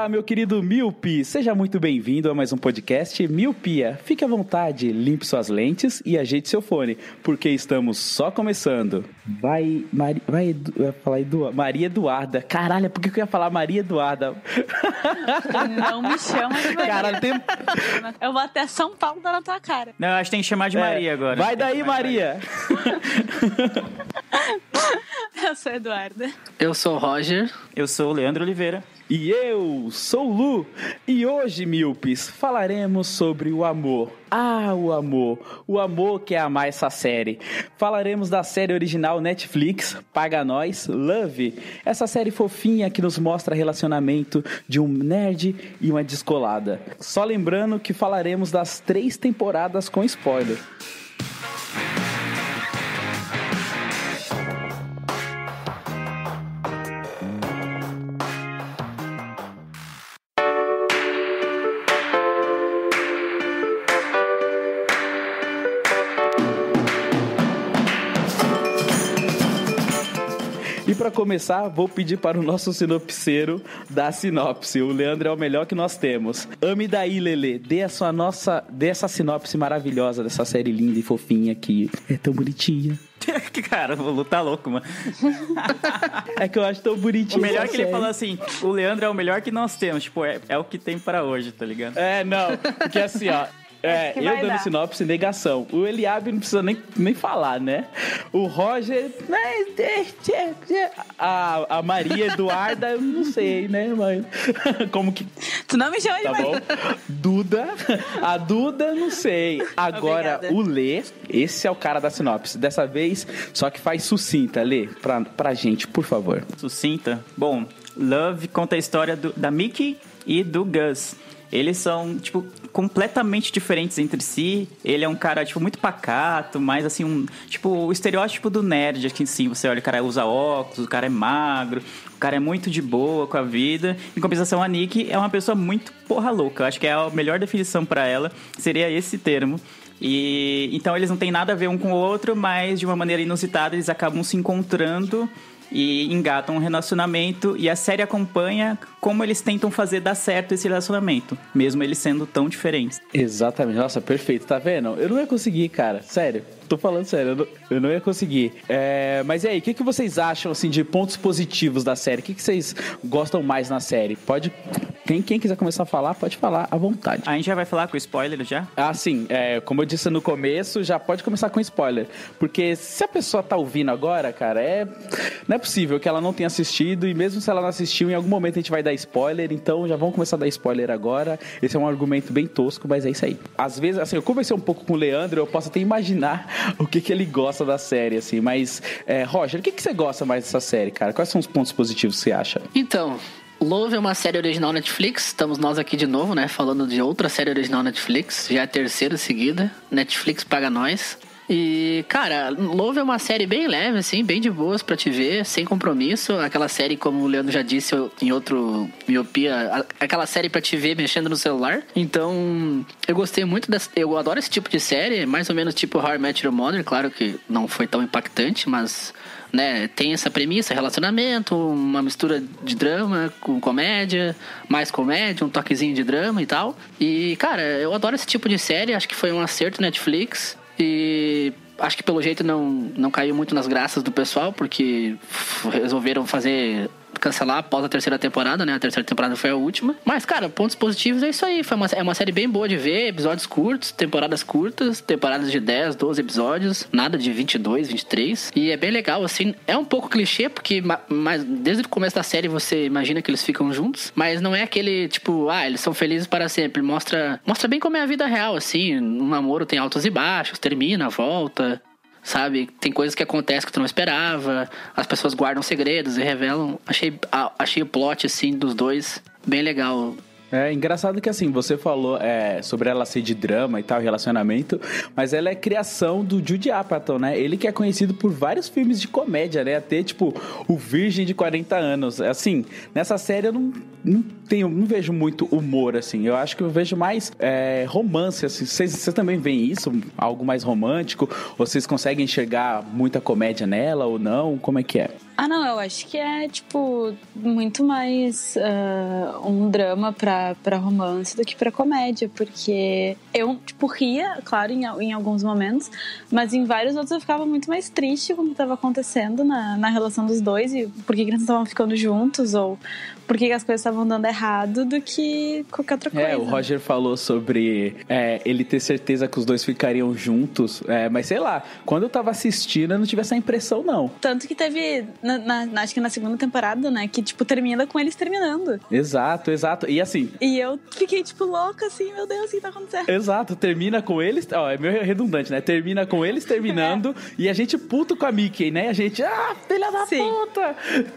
Olá, meu querido Miopi! Seja muito bem-vindo a mais um podcast Miopia. Fique à vontade, limpe suas lentes e ajeite seu fone, porque estamos só começando. Vai, Mari, vai, Edu- eu ia falar Edu, Maria Eduarda. Caralho, por que que eu ia falar Maria Eduarda? Não me chama de Maria. Caralho, tem... Eu vou até São Paulo dar na tua cara. Não, acho que tem que chamar de É, Maria agora. Vai daí, chamar de Maria! Eu sou Eduarda. Eu sou o Roger. Eu sou o Leandro Oliveira. E eu sou o Lu, e hoje, Milpes, falaremos sobre o amor. Ah, o amor. O amor que é amar essa série. Falaremos da série original Netflix, Paga Nós, Love. Essa série fofinha que nos mostra relacionamento de um nerd e uma descolada. Só lembrando que falaremos das três temporadas com spoiler. Para começar, vou pedir para o nosso sinopseiro dar sinopse. O Leandro é o melhor que nós temos. Ame daí, Lele. Dê a sua nossa, dê essa sinopse maravilhosa dessa série linda e fofinha que é tão bonitinha. Cara, o Lu tá louco, mano. É que eu acho tão bonitinha. O melhor essa que ele série. falou assim: o Leandro é o melhor que nós temos. Tipo, é, é o que tem para hoje, tá ligado? É, não. Porque assim, ó. É, eu dando dar. sinopse, negação. O Eliabe não precisa nem, nem falar, né? O Roger. A, a Maria Eduarda, eu não sei, né, mãe? Como que. Tu não me chama de Tá bom? Duda. A Duda, não sei. Agora, Obrigada. o Lê, esse é o cara da sinopse. Dessa vez, só que faz sucinta, Lê, pra, pra gente, por favor. Sucinta. Bom, Love conta a história do- da Mickey e do Gus. Eles são, tipo, completamente diferentes entre si. Ele é um cara, tipo, muito pacato, mais assim, um. Tipo, o estereótipo do nerd, aqui sim. Você olha, o cara usa óculos, o cara é magro, o cara é muito de boa com a vida. Em compensação, a Nick é uma pessoa muito porra louca. Eu acho que é a melhor definição pra ela seria esse termo. E então eles não têm nada a ver um com o outro, mas de uma maneira inusitada eles acabam se encontrando e engatam um relacionamento e a série acompanha como eles tentam fazer dar certo esse relacionamento, mesmo eles sendo tão diferentes. Exatamente. Nossa, perfeito. Tá vendo? Eu não ia conseguir, cara. Sério. Tô falando sério. Eu não, eu não ia conseguir. É, mas e aí, o que, que vocês acham, assim, de pontos positivos da série? O que, que vocês gostam mais na série? Pode... Quem, quem quiser começar a falar, pode falar à vontade. A gente já vai falar com spoiler já? Ah, sim. É, como eu disse no começo, já pode começar com spoiler. Porque se a pessoa tá ouvindo agora, cara, é. Não é possível que ela não tenha assistido. E mesmo se ela não assistiu, em algum momento a gente vai dar spoiler. Então já vamos começar a dar spoiler agora. Esse é um argumento bem tosco, mas é isso aí. Às vezes, assim, eu conversei um pouco com o Leandro, eu posso até imaginar o que, que ele gosta da série, assim. Mas, é, Roger, o que, que você gosta mais dessa série, cara? Quais são os pontos positivos que você acha? Então, Love é uma série original Netflix. Estamos nós aqui de novo, né? Falando de outra série original Netflix. Já é a terceira seguida. Netflix paga nós. E, cara, Love é uma série bem leve, assim, bem de boas pra te ver, sem compromisso. Aquela série, como o Leandro já disse em outro Miopia, aquela série pra te ver mexendo no celular. Então, eu gostei muito dessa. Eu adoro esse tipo de série, mais ou menos tipo How I Met. Claro que não foi tão impactante, mas né, tem essa premissa, relacionamento, uma mistura de drama com comédia, mais comédia, um toquezinho de drama e tal. E, cara, eu adoro esse tipo de série, acho que foi um acerto Netflix. E acho que pelo jeito não, não caiu muito nas graças do pessoal, porque resolveram fazer cancelar após a terceira temporada, né? A terceira temporada foi a última. Mas, cara, pontos positivos é isso aí. Foi uma, é uma série bem boa de ver, episódios curtos, temporadas curtas, temporadas de 10, 12 episódios, nada de 22, 23. E é bem legal, assim. É um pouco clichê, porque ma- mas desde o começo da série você imagina que eles ficam juntos, mas não é aquele tipo, ah, eles são felizes para sempre. Mostra, mostra bem como é a vida real, assim. Um namoro tem altos e baixos, termina, volta. Sabe? Tem coisas que acontecem que tu não esperava, as pessoas guardam segredos e revelam. Achei, achei o plot, assim, dos dois bem legal. É engraçado que assim, você falou é, sobre ela ser de drama e tal, relacionamento, mas ela é criação do Jude Apatow, né? Ele que é conhecido por vários filmes de comédia, né? Até tipo o Virgem de 40 anos. Assim, nessa série eu não, não tenho, não vejo muito humor, assim. Eu acho que eu vejo mais é, romance, assim. Vocês, também veem isso? Algo mais romântico? Vocês conseguem enxergar muita comédia nela ou não? Como é que é? Ah, não, eu acho que é, tipo, muito mais ah, um drama pra, pra romance do que pra comédia, porque eu, tipo, ria, claro, em, em alguns momentos, mas em vários outros eu ficava muito mais triste com o que tava acontecendo na, na relação dos dois e por que, que eles estavam ficando juntos ou por que, as coisas estavam dando errado do que qualquer outra coisa. É, o Roger falou sobre é, ele ter certeza que os dois ficariam juntos, é, mas sei lá, quando eu tava assistindo eu não tive essa impressão, não. Tanto que teve, na, na- acho que na segunda temporada, né, que, tipo, termina com eles terminando. Exato, exato. E assim, E eu fiquei, tipo, louca, assim, meu Deus, o que tá acontecendo? Exato, termina com eles. Ó, é meio redundante, né? Termina com eles terminando e a gente puto com a Mickey, né? A gente, ah, filha da Sim. puta!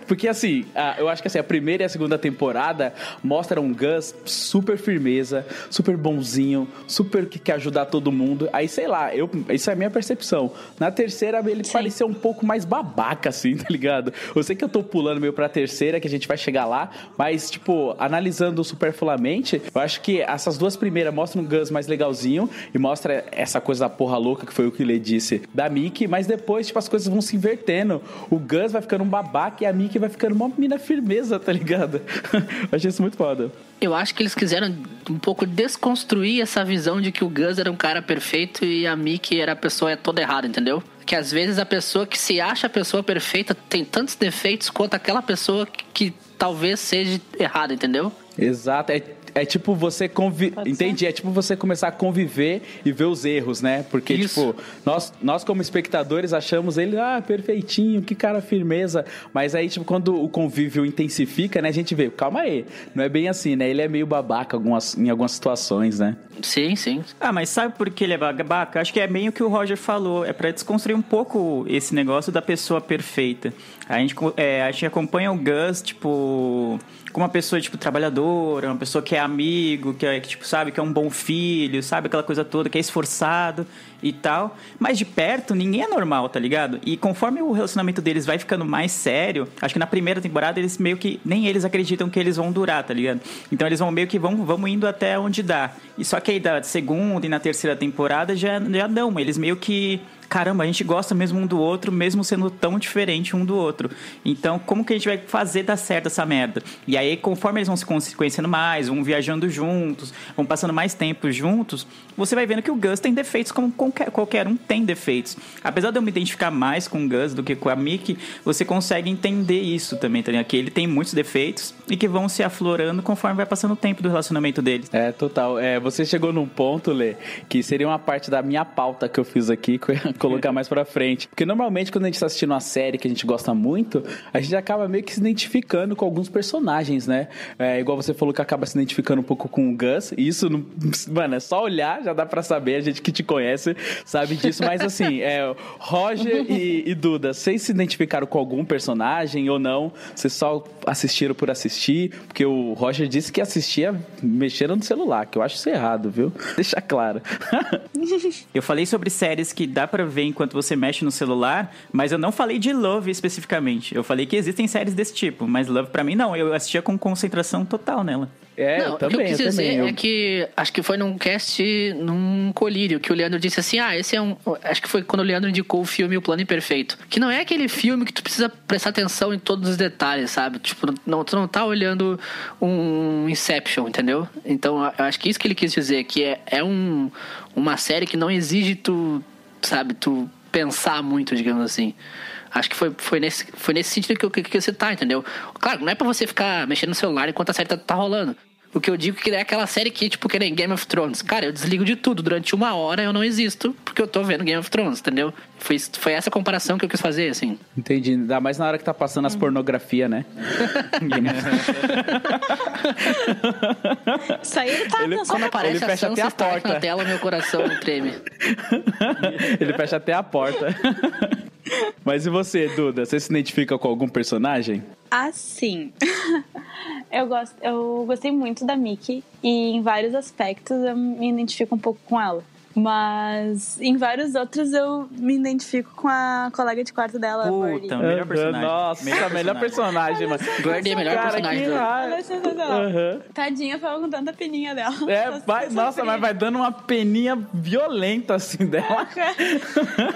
Porque assim, a- eu acho que assim, a primeira e a segunda temporada mostram um Gus super firmeza, super bonzinho, super que quer ajudar todo mundo. Aí, sei lá, eu, isso é a minha percepção. Na terceira, ele Sim. pareceu um pouco mais babaca, assim, tá ligado? Eu sei que eu tô pulando meio pra terceira, que a gente vai chegar lá, mas, tipo, analisando superfluamente, eu acho que essas duas primeiras mostram um Gus mais legalzinho e mostra essa coisa da porra louca, que foi o que Lê disse, da Mickey, mas depois, tipo, as coisas vão se invertendo. O Gus vai ficando um babaca e a Mickey vai ficando uma mina firmeza, tá ligado? Eu achei isso muito foda. Eu acho que eles quiseram um pouco desconstruir essa visão de que o Gus era um cara perfeito e a Mickey era a pessoa toda errada, entendeu? Que às vezes a pessoa que se acha a pessoa perfeita tem tantos defeitos quanto aquela pessoa que, que talvez seja errada, entendeu? Exato, é, é tipo você conviver. Entendi, é tipo você começar a conviver e ver os erros, né? Porque, Isso. tipo, nós, nós como espectadores achamos ele, ah, perfeitinho, que cara firmeza. Mas aí, tipo, quando o convívio intensifica, né, a gente vê, calma aí, não é bem assim, né? Ele é meio babaca algumas, em algumas situações, né? Sim, sim. Ah, mas sabe por que ele é babaca? Acho que é bem o que o Roger falou. É pra desconstruir um pouco esse negócio da pessoa perfeita. A gente, é, a gente acompanha o Gus, tipo, como uma pessoa, tipo, trabalhadora, uma pessoa que é amigo, que é, que, tipo, sabe, que é um bom filho, sabe, aquela coisa toda, que é esforçado e tal. Mas de perto, ninguém é normal, tá ligado? E conforme o relacionamento deles vai ficando mais sério, acho que na primeira temporada eles meio que, nem eles acreditam que eles vão durar, tá ligado? Então eles vão meio que vão, vão indo até onde dá. E só que aí da segunda e na terceira temporada já, já não, eles meio que caramba, a gente gosta mesmo um do outro, mesmo sendo tão diferente um do outro. Então, como que a gente vai fazer dar certo essa merda? E aí, conforme eles vão se con- se conhecendo mais, vão viajando juntos, vão passando mais tempo juntos, você vai vendo que o Gus tem defeitos como qualquer, qualquer um tem defeitos. Apesar de eu me identificar mais com o Gus do que com a Mickey, você consegue entender isso também, tá ligado? Que ele tem muitos defeitos e que vão se aflorando conforme vai passando o tempo do relacionamento deles. É, total. É, você chegou num ponto, Lê, que seria uma parte da minha pauta que eu fiz aqui, colocar mais pra frente. Porque normalmente, quando a gente tá assistindo uma série que a gente gosta muito, a gente acaba meio que se identificando com alguns personagens, né? É, igual você falou que acaba se identificando um pouco com o Gus. Isso, não, mano, é só olhar, já dá pra saber. A gente que te conhece sabe disso. Mas assim, é, Roger e, e Duda, vocês se identificaram com algum personagem ou não? Vocês só assistiram por assistir? Porque o Roger disse que assistia mexendo no celular, que eu acho isso errado, viu? Deixa claro. Eu falei sobre séries que dá pra ver enquanto você mexe no celular, mas eu não falei de Love especificamente. Eu falei que existem séries desse tipo, mas Love pra mim não. Eu assistia com concentração total nela. É, Não, eu o que eu também, quis eu dizer também. Eu- é que acho que foi num cast, num colírio, que o Leandro disse assim: ah, esse é um. Acho que foi quando o Leandro indicou o filme O Plano Imperfeito. Que não é aquele filme que tu precisa prestar atenção em todos os detalhes, sabe? Tipo, não, tu não tá olhando um Inception, entendeu? Então, eu acho que isso que ele quis dizer, que é, é um, uma série que não exige tu, sabe, tu pensar muito, digamos assim. Acho que foi, foi, nesse, foi nesse sentido que que, que você tá, entendeu? Claro, não é pra você ficar mexendo no celular enquanto a série tá, tá rolando. O que eu digo que é aquela série que, tipo, que nem Game of Thrones. Cara, eu desligo de tudo. Durante uma hora eu não existo, porque eu tô vendo Game of Thrones, entendeu? Foi, foi essa comparação que eu quis fazer, assim. Entendi. Ainda mais na hora que tá passando as pornografia, né? Isso aí ele tá Ele-. Quando aparece ele a fecha até a Stark porta. na tela, meu coração treme. Ele fecha até a porta. Mas e você, Duda? Você se identifica com algum personagem? Assim, eu, gosto, eu gostei muito da Mickey e em vários aspectos eu me identifico um pouco com ela. Mas em vários outros eu me identifico com a colega de quarto dela, a Birdie. Puta, melhor personagem. Nossa, melhor personagem, mano. Birdie é o melhor Cara, personagem que do... raiva. Ela é sensacional. Aham. Tadinha, foi com tanta peninha dela. É, vai, nossa, mas vai dando uma peninha violenta assim dela.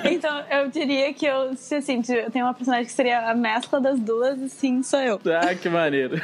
Então, eu diria que eu, se assim, eu tenho uma personagem que seria a mescla das duas, assim, sou eu. Ah, que maneiro.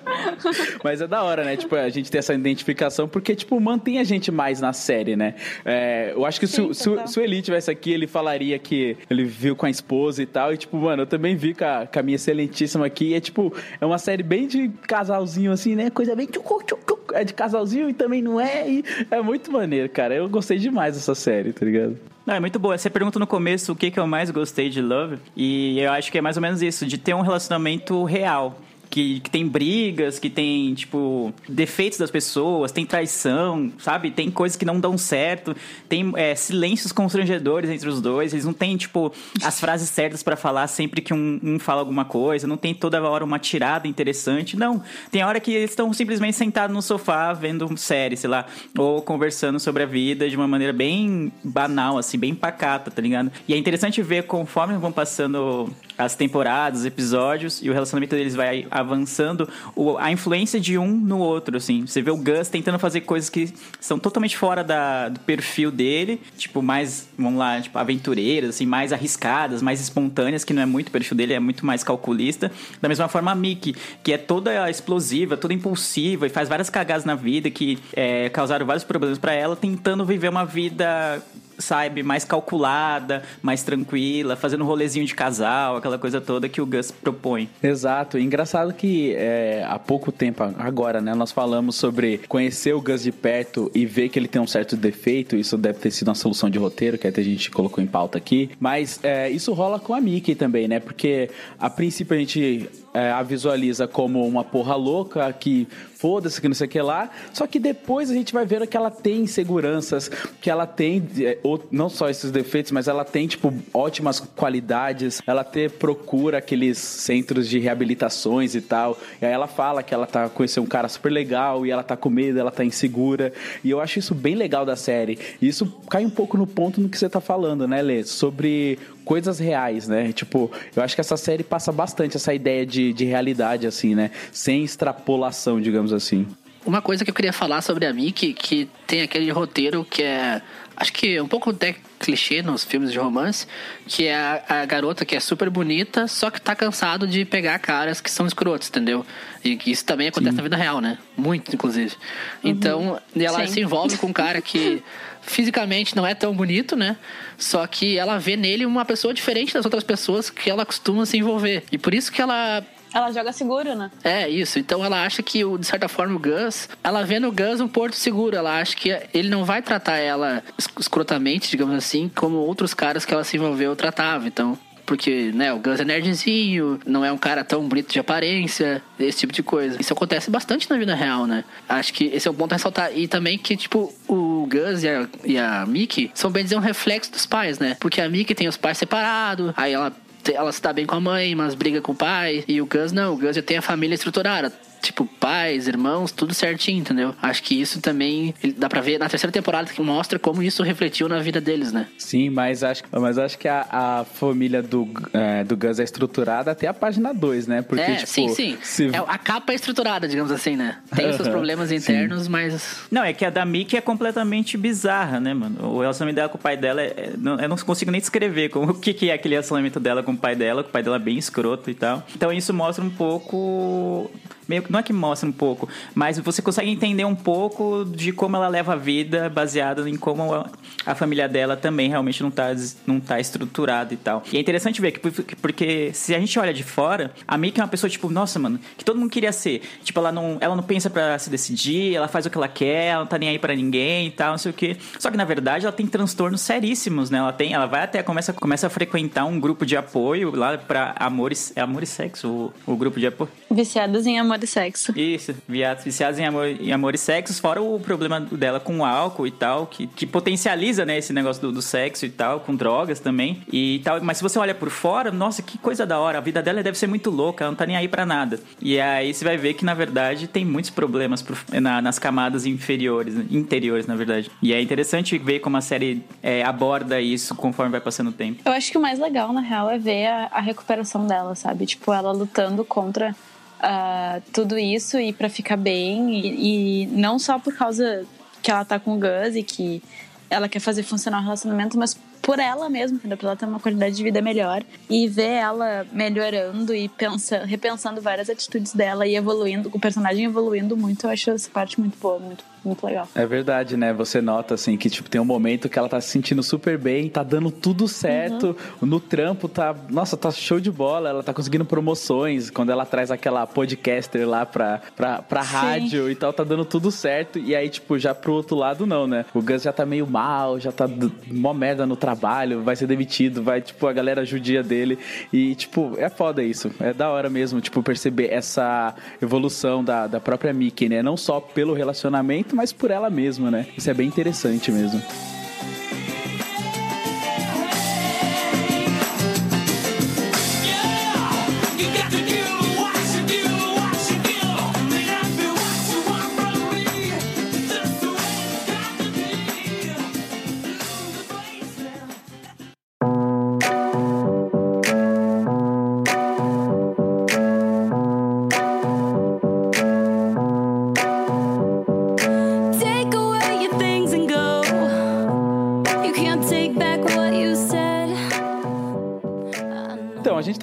Mas é da hora, né? Tipo, a gente ter essa identificação, porque, tipo, mantém a gente mais na série, né? É, eu acho que se, o- Sim, se, o- total. se o Eli tivesse aqui, ele falaria que ele viu com a esposa e tal. E, tipo, mano, eu também vi com a, com a minha excelentíssima aqui. E é, tipo, é uma série bem de casalzinho, assim, né? Coisa bem... tchucu, tchucu, É de casalzinho e também não é. E é muito maneiro, cara. Eu gostei demais dessa série, tá ligado? Não, é muito boa. Você pergunta no começo o que, que eu mais gostei de Love, e eu acho que é mais ou menos isso, de ter um relacionamento real. Que, que tem brigas, que tem, tipo, defeitos das pessoas, tem traição, sabe? Tem coisas que não dão certo, tem é, silêncios constrangedores entre os dois, eles não têm, tipo, as frases certas pra falar sempre que um, um fala alguma coisa, não tem toda hora uma tirada interessante, não. Tem hora que eles estão simplesmente sentados no sofá vendo série, sei lá, ou conversando sobre a vida de uma maneira bem banal, assim, bem pacata, tá ligado? E é interessante ver conforme vão passando as temporadas, os episódios, e o relacionamento deles vai avançando, o- a influência de um no outro, assim. Você vê o Gus tentando fazer coisas que são totalmente fora da- do perfil dele, tipo, mais, vamos lá, tipo, aventureiras, assim, mais arriscadas, mais espontâneas, que não é muito o perfil dele, é muito mais calculista. Da mesma forma a Mickey, que é toda explosiva, toda impulsiva e faz várias cagadas na vida que é, causaram vários problemas pra ela, tentando viver uma vida sabe, mais calculada, mais tranquila, fazendo rolezinho de casal, aquela coisa toda que o Gus propõe. Exato. Engraçado que é, há pouco tempo, agora, né, nós falamos sobre conhecer o Gus de perto e ver que ele tem um certo defeito. Isso deve ter sido uma solução de roteiro, que até a gente colocou em pauta aqui. Mas é, isso rola com a Mickey também, né? Porque a princípio a gente é, a visualiza como uma porra louca que foda-se que não sei o que lá. Só que depois a gente vai vendo que ela tem inseguranças, que ela tem ou- não só esses defeitos, mas ela tem tipo ótimas qualidades. Ela ter procura aqueles centros de reabilitações e tal. E aí ela fala que ela tá conhecendo um cara super legal e ela tá com medo, ela tá insegura. E eu acho isso bem legal da série. E isso cai um pouco no ponto no que você tá falando, né, Lê? Sobre coisas reais, né? Tipo, eu acho que essa série passa bastante essa ideia de, de realidade, assim, né? Sem extrapolação, digamos assim. Uma coisa que eu queria falar sobre a Mickey, que tem aquele roteiro que é. Acho que é um pouco até clichê nos filmes de romance, que é a, a garota que é super bonita, só que tá cansado de pegar caras que são escrotos, entendeu? E que isso também acontece na vida real, né? Muito, inclusive. Então, ela Sim. se envolve com um cara que fisicamente não é tão bonito, né? Só que ela vê nele uma pessoa diferente das outras pessoas que ela costuma se envolver. E por isso que ela Ela joga seguro, né? é, isso. Então ela acha que, de certa forma, o Gus. Ela vê no Gus um porto seguro. Ela acha que ele não vai tratar ela es- escrotamente, digamos assim, como outros caras que ela se envolveu tratavam. Então. Porque, né, o Gus é nerdzinho, não é um cara tão bonito de aparência, esse tipo de coisa. Isso acontece bastante na vida real, né? Acho que esse é um ponto a ressaltar. E também que, tipo, o Gus e a, e a Mickey são bem dizer um reflexo dos pais, né? Porque a Mickey tem os pais separados, aí ela ela se dá bem com a mãe, mas briga com o pai. E o Gus não, o Gus já tem a família estruturada. Tipo, pais, irmãos, tudo certinho, entendeu? Acho que isso também dá pra ver na terceira temporada que mostra como isso refletiu na vida deles, né? Sim, mas acho, mas acho que a, a família do, é, do Gus é estruturada até a página 2, né? Porque, é, tipo, sim, sim. se- É, a capa é estruturada, digamos assim, né? Tem os seus problemas internos, mas. Não, é que a da Mickey é completamente bizarra, né, mano? O relacionamento dela com o pai dela, é, é- não- eu não consigo nem descrever como, o que, que é aquele relacionamento dela com o pai dela, que o pai dela é bem escroto e tal. Então isso mostra um pouco meio que não é que mostra um pouco, mas você consegue entender um pouco de como ela leva a vida baseado em como a, a família dela também realmente não tá, não tá estruturada e tal. E é interessante ver que porque- se a gente olha de fora, a Mickey é uma pessoa tipo, nossa, mano, que todo mundo queria ser. Tipo, ela não, ela não pensa pra se decidir, ela faz o que ela quer, ela não tá nem aí pra ninguém e tal, não sei o quê. Só que na verdade ela tem transtornos seríssimos, né? Ela tem, ela vai até começa, começa a frequentar um grupo de apoio lá pra amores, é amor e sexo, o, o grupo de apoio. Viciadas em amor e sexo. Isso, viados viciados em amor, em amor e sexo, fora o problema dela com o álcool e tal, que, que potencializa, né, esse negócio do, do sexo e tal, com drogas também e tal. Mas se você olha por fora, nossa, que coisa da hora, a vida dela deve ser muito louca, ela não tá nem aí pra nada. E aí você vai ver que, na verdade, tem muitos problemas pro- na- nas camadas inferiores, né, interiores, na verdade. E é interessante ver como a série é, aborda isso conforme vai passando o tempo. Eu acho que o mais legal, na real, é ver a, a recuperação dela, sabe? Tipo, ela lutando contra ah, tudo isso e pra ficar bem. E, e não só por causa que ela tá com o Gus e que ela quer fazer funcionar o relacionamento, mas por ela mesma, entendeu? Pra ela ter uma qualidade de vida melhor. E ver ela melhorando e pensa, repensando várias atitudes dela e evoluindo, o personagem evoluindo muito, eu acho essa parte muito boa, muito, muito legal. É verdade, né? Você nota, assim, que, tipo, tem um momento que ela tá se sentindo super bem, tá dando tudo certo, no trampo tá... Nossa, tá show de bola, ela tá conseguindo promoções, quando ela traz aquela podcaster lá pra, pra, pra Sim. rádio e tal, tá dando tudo certo, e aí, tipo, já pro outro lado não, né? O Gus já tá meio mal, já tá mó merda no trabalho, vai ser demitido, vai, tipo, a galera judia dele, e, tipo, é foda isso, é da hora mesmo, tipo, perceber essa evolução da, da própria Mickey, né? Não só pelo relacionamento, mas por ela mesma, né? Isso é bem interessante mesmo.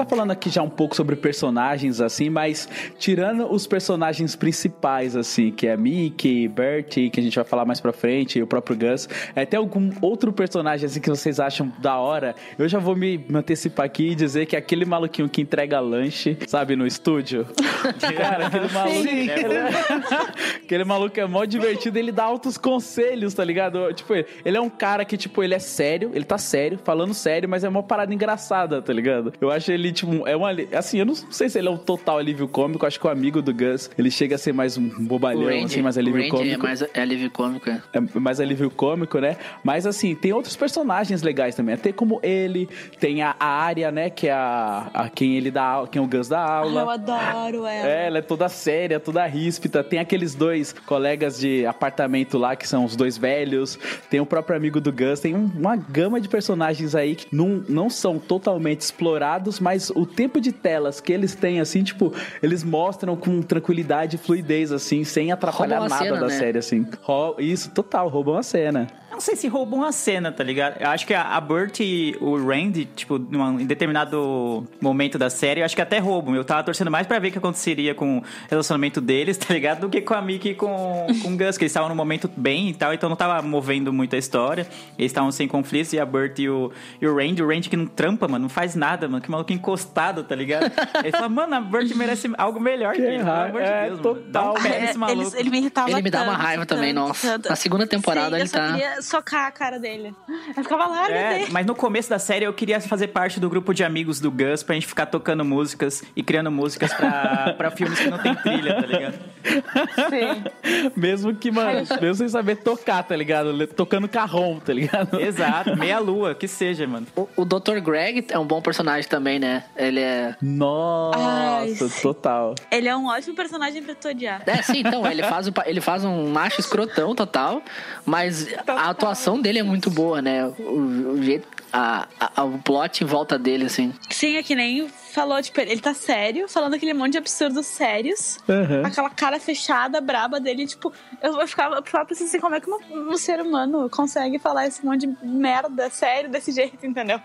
Falando aqui já um pouco sobre personagens, assim, mas tirando os personagens principais, assim, que é Mickey, Bertie, que a gente vai falar mais pra frente, e o próprio Gus, é, tem algum outro personagem, assim, que vocês acham da hora? Eu já vou me, antecipar aqui e dizer que é aquele maluquinho que entrega lanche, sabe, no estúdio. Cara, aquele maluco... aquele maluco é mó divertido, ele dá altos conselhos, tá ligado? Tipo, ele é um cara que, tipo, ele é sério, ele tá sério, falando sério, mas é uma parada engraçada, tá ligado? Eu acho ele, tipo, é uma. Assim, eu não sei se ele é um total alívio cômico, acho que o amigo do Gus, ele chega a ser mais um bobalhão, Randy, assim, mais alívio Randy cômico. é mais é alívio cômico. é. É mais alívio cômico, né? Mas assim, tem outros personagens legais também. Até como ele, tem a, a Arya, né? Que é a, a quem ele dá aula, quem o Gus dá Ah, eu aula. adoro ela. É, ela é toda séria, toda ríspida. Tem aqueles dois colegas de apartamento lá, que são os dois velhos. Tem o próprio amigo do Gus. Tem um- uma gama de personagens aí que não, não são totalmente explorados, mas o tempo de telas que eles têm, assim, tipo, eles mostram com tranquilidade e fluidez, assim, sem atrapalhar nada cena, da né? série, assim. Isso, total, roubam a cena. Eu não sei se roubam a cena, tá ligado? Eu acho que a, a Bert e o Randy, tipo, numa- em determinado momento da série, eu acho que até roubam. Eu tava torcendo mais pra ver o que aconteceria com o relacionamento deles, tá ligado? Do que com a Mickey e com, com o Gus, que eles estavam num momento bem e tal, então não tava movendo muito a história. Eles estavam sem conflitos e a Bert e o, e o Randy, o Randy que não trampa, mano, não faz nada, mano, que maluco encostado, tá ligado? Ele fala, mano, a Bert merece algo melhor que, Que ele, pelo amor de é, Deus, mano. Dá um pé É, nesse maluco. ele, ele me irritava Ele me dá uma tanto, raiva também, tanto, nossa. tanto. Na segunda temporada Sim, ele tá- queria socar a cara dele. Eu ficava lá, É, dele. mas no começo da série eu queria fazer parte do grupo de amigos do Gus pra gente ficar tocando músicas e criando músicas pra, pra filmes que não tem trilha, tá ligado? Sim. Mesmo que, mano, mesmo sem saber tocar, tá ligado? Tocando carrom, tá ligado? Exato, meia lua, que seja, mano. O, o Dr. Greg é um bom personagem também, né? Ele é. Nossa, Ai. total. Ele é um ótimo personagem pra tu odiar. É, sim, então, ele faz, o ele faz um macho escrotão total, mas a atuação dele é muito boa, né? O, o jeito. A, a- o plot em volta dele, assim. Sim, é que nem falou, tipo, ele tá sério, falando aquele monte de absurdos sérios. Aham. Aquela cara fechada, braba dele, tipo, eu eu ficava, eu ficava pensando assim, como é que um, um ser humano consegue falar esse monte de merda sério desse jeito, entendeu?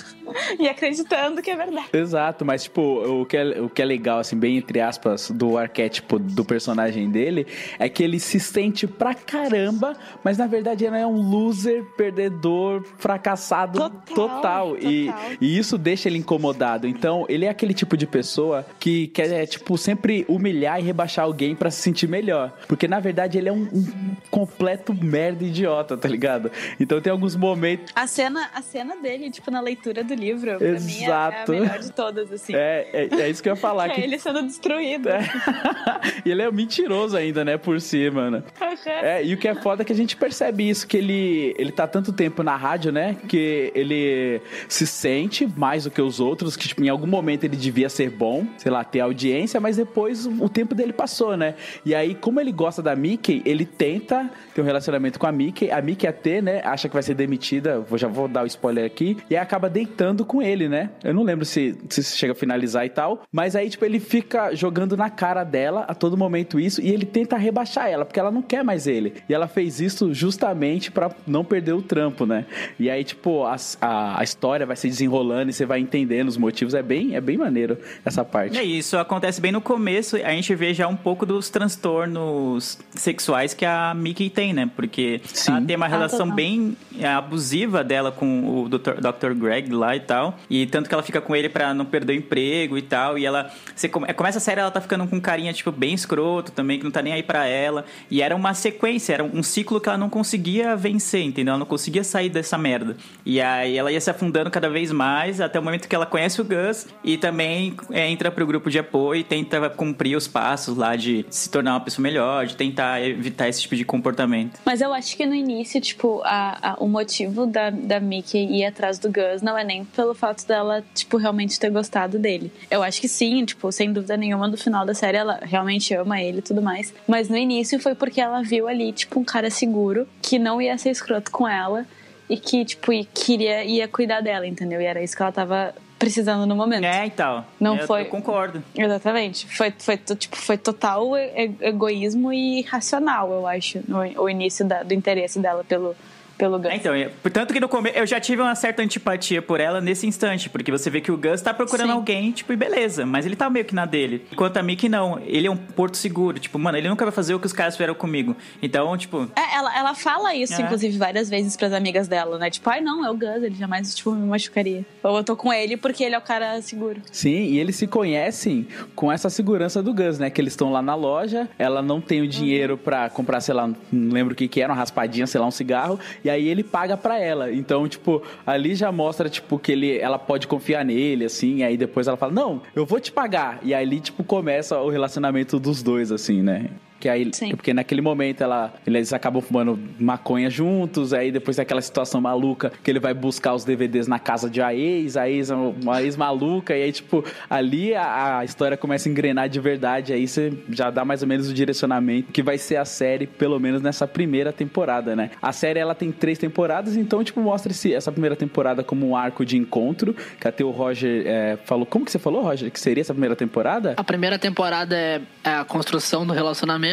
e acreditando que é verdade. Exato, mas tipo, o que, é, o que é legal, assim, bem entre aspas, do arquétipo do personagem dele, é que ele se sente pra caramba, mas na verdade ele é um loser, perdedor, fracassado total. Total, E, total. e isso deixa ele incomodado. Então, ele é aquele tipo de pessoa que quer, tipo, sempre humilhar e rebaixar alguém pra se sentir melhor. Porque na verdade ele é um, um completo merda idiota, tá ligado? Então tem alguns momentos. A cena, a cena dele, tipo, na leitura do livro, pra Exato. mim é, é a melhor de todas, assim. É, é, é isso que eu ia falar. Que que é ele sendo destruído. e ele é mentiroso ainda, né, por cima, né? É, e o que é foda é que a gente percebe isso, que ele, ele tá tanto tempo na rádio, né, que ele se sente mais do que os outros, que tipo, em algum momento ele devia ser bom, sei lá, ter audiência, mas depois o tempo dele passou, né? E aí, como ele gosta da Mickey, ele tenta ter um relacionamento com a Mickey, a Mickey até, né, acha que vai ser demitida, vou, já vou dar o spoiler aqui, e aí acaba deitando com ele, né? Eu não lembro se, se chega a finalizar e tal, mas aí, tipo, ele fica jogando na cara dela a todo momento isso, e ele tenta rebaixar ela, porque ela não quer mais ele. E ela fez isso justamente pra não perder o trampo, né? E aí, tipo, a, a, a história vai se desenrolando e você vai entendendo os motivos, é bem, é bem maneiro essa parte. É isso, acontece bem no começo, a gente vê já um pouco dos transtornos sexuais que a Mickey tem, né? Porque Sim. ela tem uma Ah, relação total. bem é, abusiva dela com o Dr. Dr. Greg lá e tal. E tanto que ela fica com ele pra não perder o emprego e tal. E ela. Você come- começa a série, ela tá ficando com um carinha, tipo, bem escroto também, que não tá nem aí pra ela. E era uma sequência, era um ciclo que ela não conseguia vencer, entendeu? Ela não conseguia sair dessa merda. E aí ela ia se afundando cada vez mais, até o momento que ela conhece o Gus e também é, entra pro grupo de apoio e tenta cumprir os passos lá de se tornar uma pessoa melhor, de tentar evitar esse tipo de comportamento. Mas eu acho que no início, tipo, a, a- o motivo da, da Mickey ir atrás do Gus não é nem pelo fato dela, tipo, realmente ter gostado dele. Eu acho que sim, tipo, sem dúvida nenhuma, no final da série ela realmente ama ele e tudo mais. Mas no início foi porque ela viu ali, tipo, um cara seguro que não ia ser escroto com ela e que, tipo, queria, ia cuidar dela, entendeu? E era isso que ela tava precisando no momento. É, e tal. Não eu, foi- Eu concordo. Exatamente. Foi, foi, tipo, foi total egoísmo e racional, eu acho, no, o início da- do interesse dela pelo, pelo Gus. É, então, é- portanto que no começo eu já tive uma certa antipatia por ela nesse instante, porque você vê que o Gus tá procurando Sim. alguém, tipo, e beleza, mas ele tá meio que na dele. Enquanto a Mickey não, ele é um porto seguro, tipo, mano, ele nunca vai fazer o que os caras fizeram comigo. Então, tipo, É, ela, ela fala isso, É. inclusive, várias vezes pras amigas dela, né? Tipo, ai não, é o Gus, ele jamais, tipo, me machucaria. Ou eu tô com ele porque ele é o cara seguro. Sim, e eles se conhecem com essa segurança do Gus, né? Que eles estão lá na loja, ela não tem o dinheiro pra comprar, sei lá, não lembro o que que era, uma raspadinha, sei lá, um cigarro, e aí ele paga pra ela. Então, tipo, ali já mostra, tipo, que ele, ela pode confiar nele, assim, e aí depois ela fala, não, eu vou te pagar. E aí tipo, começa o relacionamento dos dois, assim, né? Que aí, Sim. porque naquele momento ela, eles acabam fumando maconha juntos, aí depois daquela situação maluca que ele vai buscar os DVDs na casa de a ex, a ex é uma ex maluca, e aí, tipo, ali a, a história começa a engrenar de verdade, aí você já dá mais ou menos o direcionamento que vai ser a série, pelo menos nessa primeira temporada, né? A série ela tem três temporadas, então, tipo, mostra esse, essa primeira temporada como um arco de encontro, que até o Roger é, falou. Como que você falou, Roger? Que seria essa primeira temporada? A primeira temporada é é a construção do relacionamento,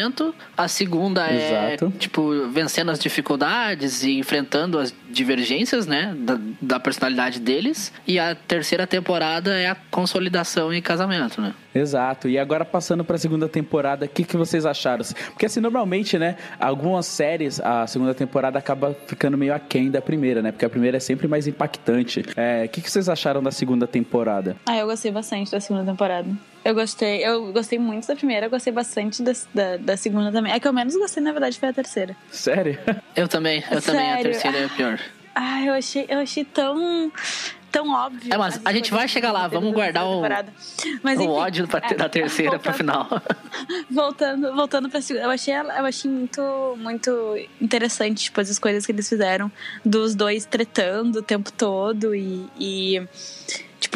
a segunda é, Exato. tipo, vencendo as dificuldades e enfrentando as divergências, né, da, da personalidade deles, e a terceira temporada é a consolidação e casamento, né. Exato. E agora passando pra segunda temporada, o que, que vocês acharam? Porque assim, normalmente, né, algumas séries, a segunda temporada acaba ficando meio aquém da primeira, né? Porque a primeira é sempre mais impactante. É, O que, que vocês acharam da segunda temporada? Ah, eu gostei bastante da segunda temporada. Eu gostei, eu gostei muito da primeira, eu gostei bastante da, da, da segunda também. É que eu menos gostei, na verdade, foi a terceira. Sério? Eu também, eu também, a Sério? terceira é a pior. Ah, eu achei, eu achei tão, tão óbvio. É, mas as a gente vai chegar lá, vamos guardar o-. Mas, o enfim, ódio pra, é, da terceira pro voltando- final. Voltando, voltando pra segunda, eu achei, ela- eu achei muito, muito interessante, tipo, as coisas que eles fizeram dos dois tretando o tempo todo e, e,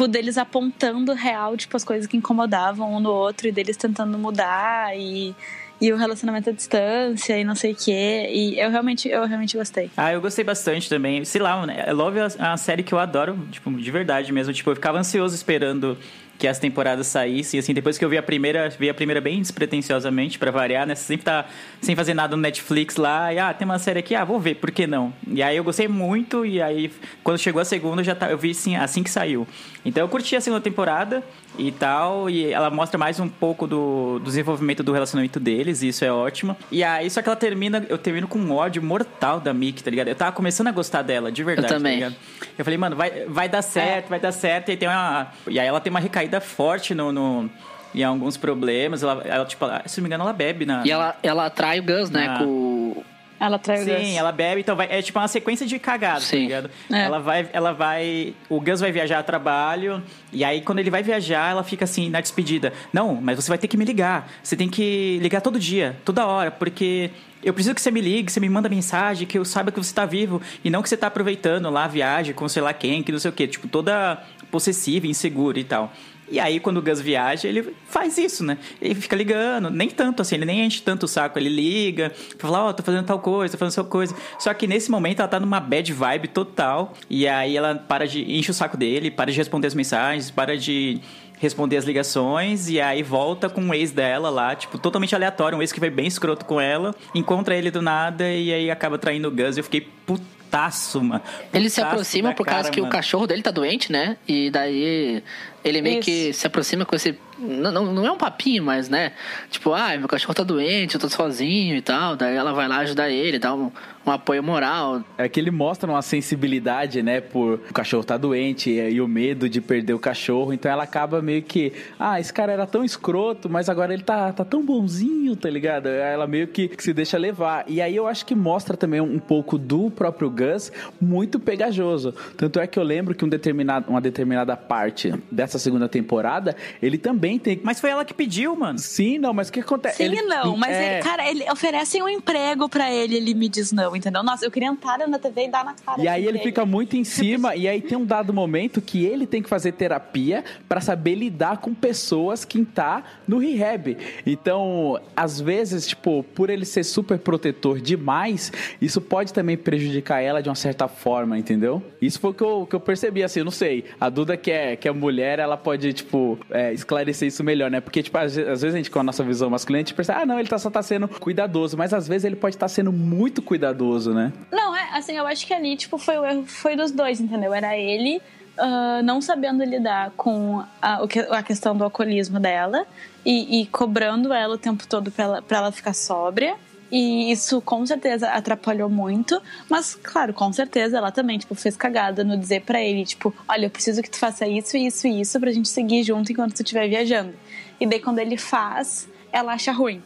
tipo, deles apontando real, tipo, as coisas que incomodavam um no outro e deles tentando mudar e, e o relacionamento à distância e não sei o quê. E eu realmente, eu realmente gostei. Ah, eu gostei bastante também. Sei lá, né? Love é uma série que eu adoro, tipo, de verdade mesmo. Tipo, eu ficava ansioso esperando que as temporadas saíssem. Assim, depois que eu vi a primeira, vi a primeira bem despretensiosamente, pra variar, né? Você sempre tá sem fazer nada no Netflix lá, e ah, tem uma série aqui, ah, vou ver, por que não? E aí eu gostei muito, e aí quando chegou a segunda, eu já tá, eu vi assim, assim que saiu. Então eu curti a segunda temporada e tal, e ela mostra mais um pouco do, do desenvolvimento do relacionamento deles, e isso é ótimo. E aí, só que ela termina, eu termino com um ódio mortal da Mickey, tá ligado? Eu tava começando a gostar dela, de verdade. Eu também. Tá eu falei, mano, vai, vai dar certo, vai dar certo, e tem uma. E aí ela tem uma recaída forte no. no em alguns problemas, ela, ela, tipo, ela- se não me engano, ela bebe na. E ela, ela atrai o Gus, né? Ah. Com o- Ela trai o Sim, Gus. ela bebe, então vai, é tipo uma sequência de cagadas, tá Sim. ligado? É. Ela vai, ela vai, o Gus vai viajar a trabalho, e aí quando ele vai viajar, ela fica assim, na despedida, não, mas você vai ter que me ligar, você tem que ligar todo dia, toda hora, porque eu preciso que você me ligue, você me manda mensagem, que eu saiba que você tá vivo, e não que você tá aproveitando lá a viagem com sei lá quem, que não sei o quê, tipo, toda possessiva, insegura e tal. E aí, quando o Gus viaja, ele faz isso, né? Ele fica ligando, nem tanto assim, ele nem enche tanto o saco, ele liga, fala, ó, tô fazendo tal coisa, tô fazendo tal coisa. Só que nesse momento ela tá numa bad vibe total, e aí ela para de. enche o saco dele, para de responder as mensagens, para de responder as ligações, e aí volta com um ex dela lá, tipo, totalmente aleatório, um ex que foi bem escroto com ela, encontra ele do nada e aí acaba traindo o Gus. Eu fiquei putaço, mano. Ele se Putaço aproxima por causa cara, que o mano. cachorro dele tá doente, né? E daí ele meio Isso. que se aproxima com esse. Não, não, é um papinho, mas, né? Tipo, ah, meu cachorro tá doente, eu tô sozinho e tal. Daí ela vai lá ajudar ele, dá um, um apoio moral. É que ele mostra uma sensibilidade, né, por o cachorro tá doente e, e o medo de perder o cachorro. Então ela acaba meio que, ah, esse cara era tão escroto, mas agora ele tá, tá tão bonzinho, tá ligado? Ela meio que, que se deixa levar. E aí eu acho que mostra também um pouco do próprio Gus muito pegajoso. Tanto é que eu lembro que um determinado, uma determinada parte dessa segunda temporada, ele também tem. Mas foi ela que pediu, mano. Sim, não, mas o que acontece? Sim Ele- não, mas é, ele, cara, ele oferecem um emprego pra ele, ele me diz não, entendeu? Nossa, eu queria entrar na TV e dar na cara. E aí assim, ele fica muito em cima, e aí tem um dado momento que ele tem que fazer terapia pra saber lidar com pessoas que tá no rehab. Então, às vezes, tipo, por ele ser super protetor demais, isso pode também prejudicar ela de uma certa forma, entendeu? Isso foi o que eu, que eu percebi, assim, eu não sei. A Duda que é, que é mulher, ela pode, tipo, é, esclarecer isso melhor, né? Porque, tipo, às, vezes a gente, com a nossa visão masculina, a gente percebe, ah, não, ele tá, só tá sendo cuidadoso, mas às vezes ele pode estar sendo muito cuidadoso, né? Não, é, assim, eu acho que ali, tipo, foi o erro foi dos dois, entendeu? Era ele ah, não sabendo lidar com a, a questão do alcoolismo dela e, e cobrando ela o tempo todo pra ela, pra ela ficar sóbria. E isso com certeza atrapalhou muito, mas claro, com certeza ela também, tipo, fez cagada no dizer pra ele, tipo, olha, eu preciso que tu faça isso, isso e isso pra gente seguir junto enquanto tu estiver viajando. E daí quando ele faz, ela acha ruim.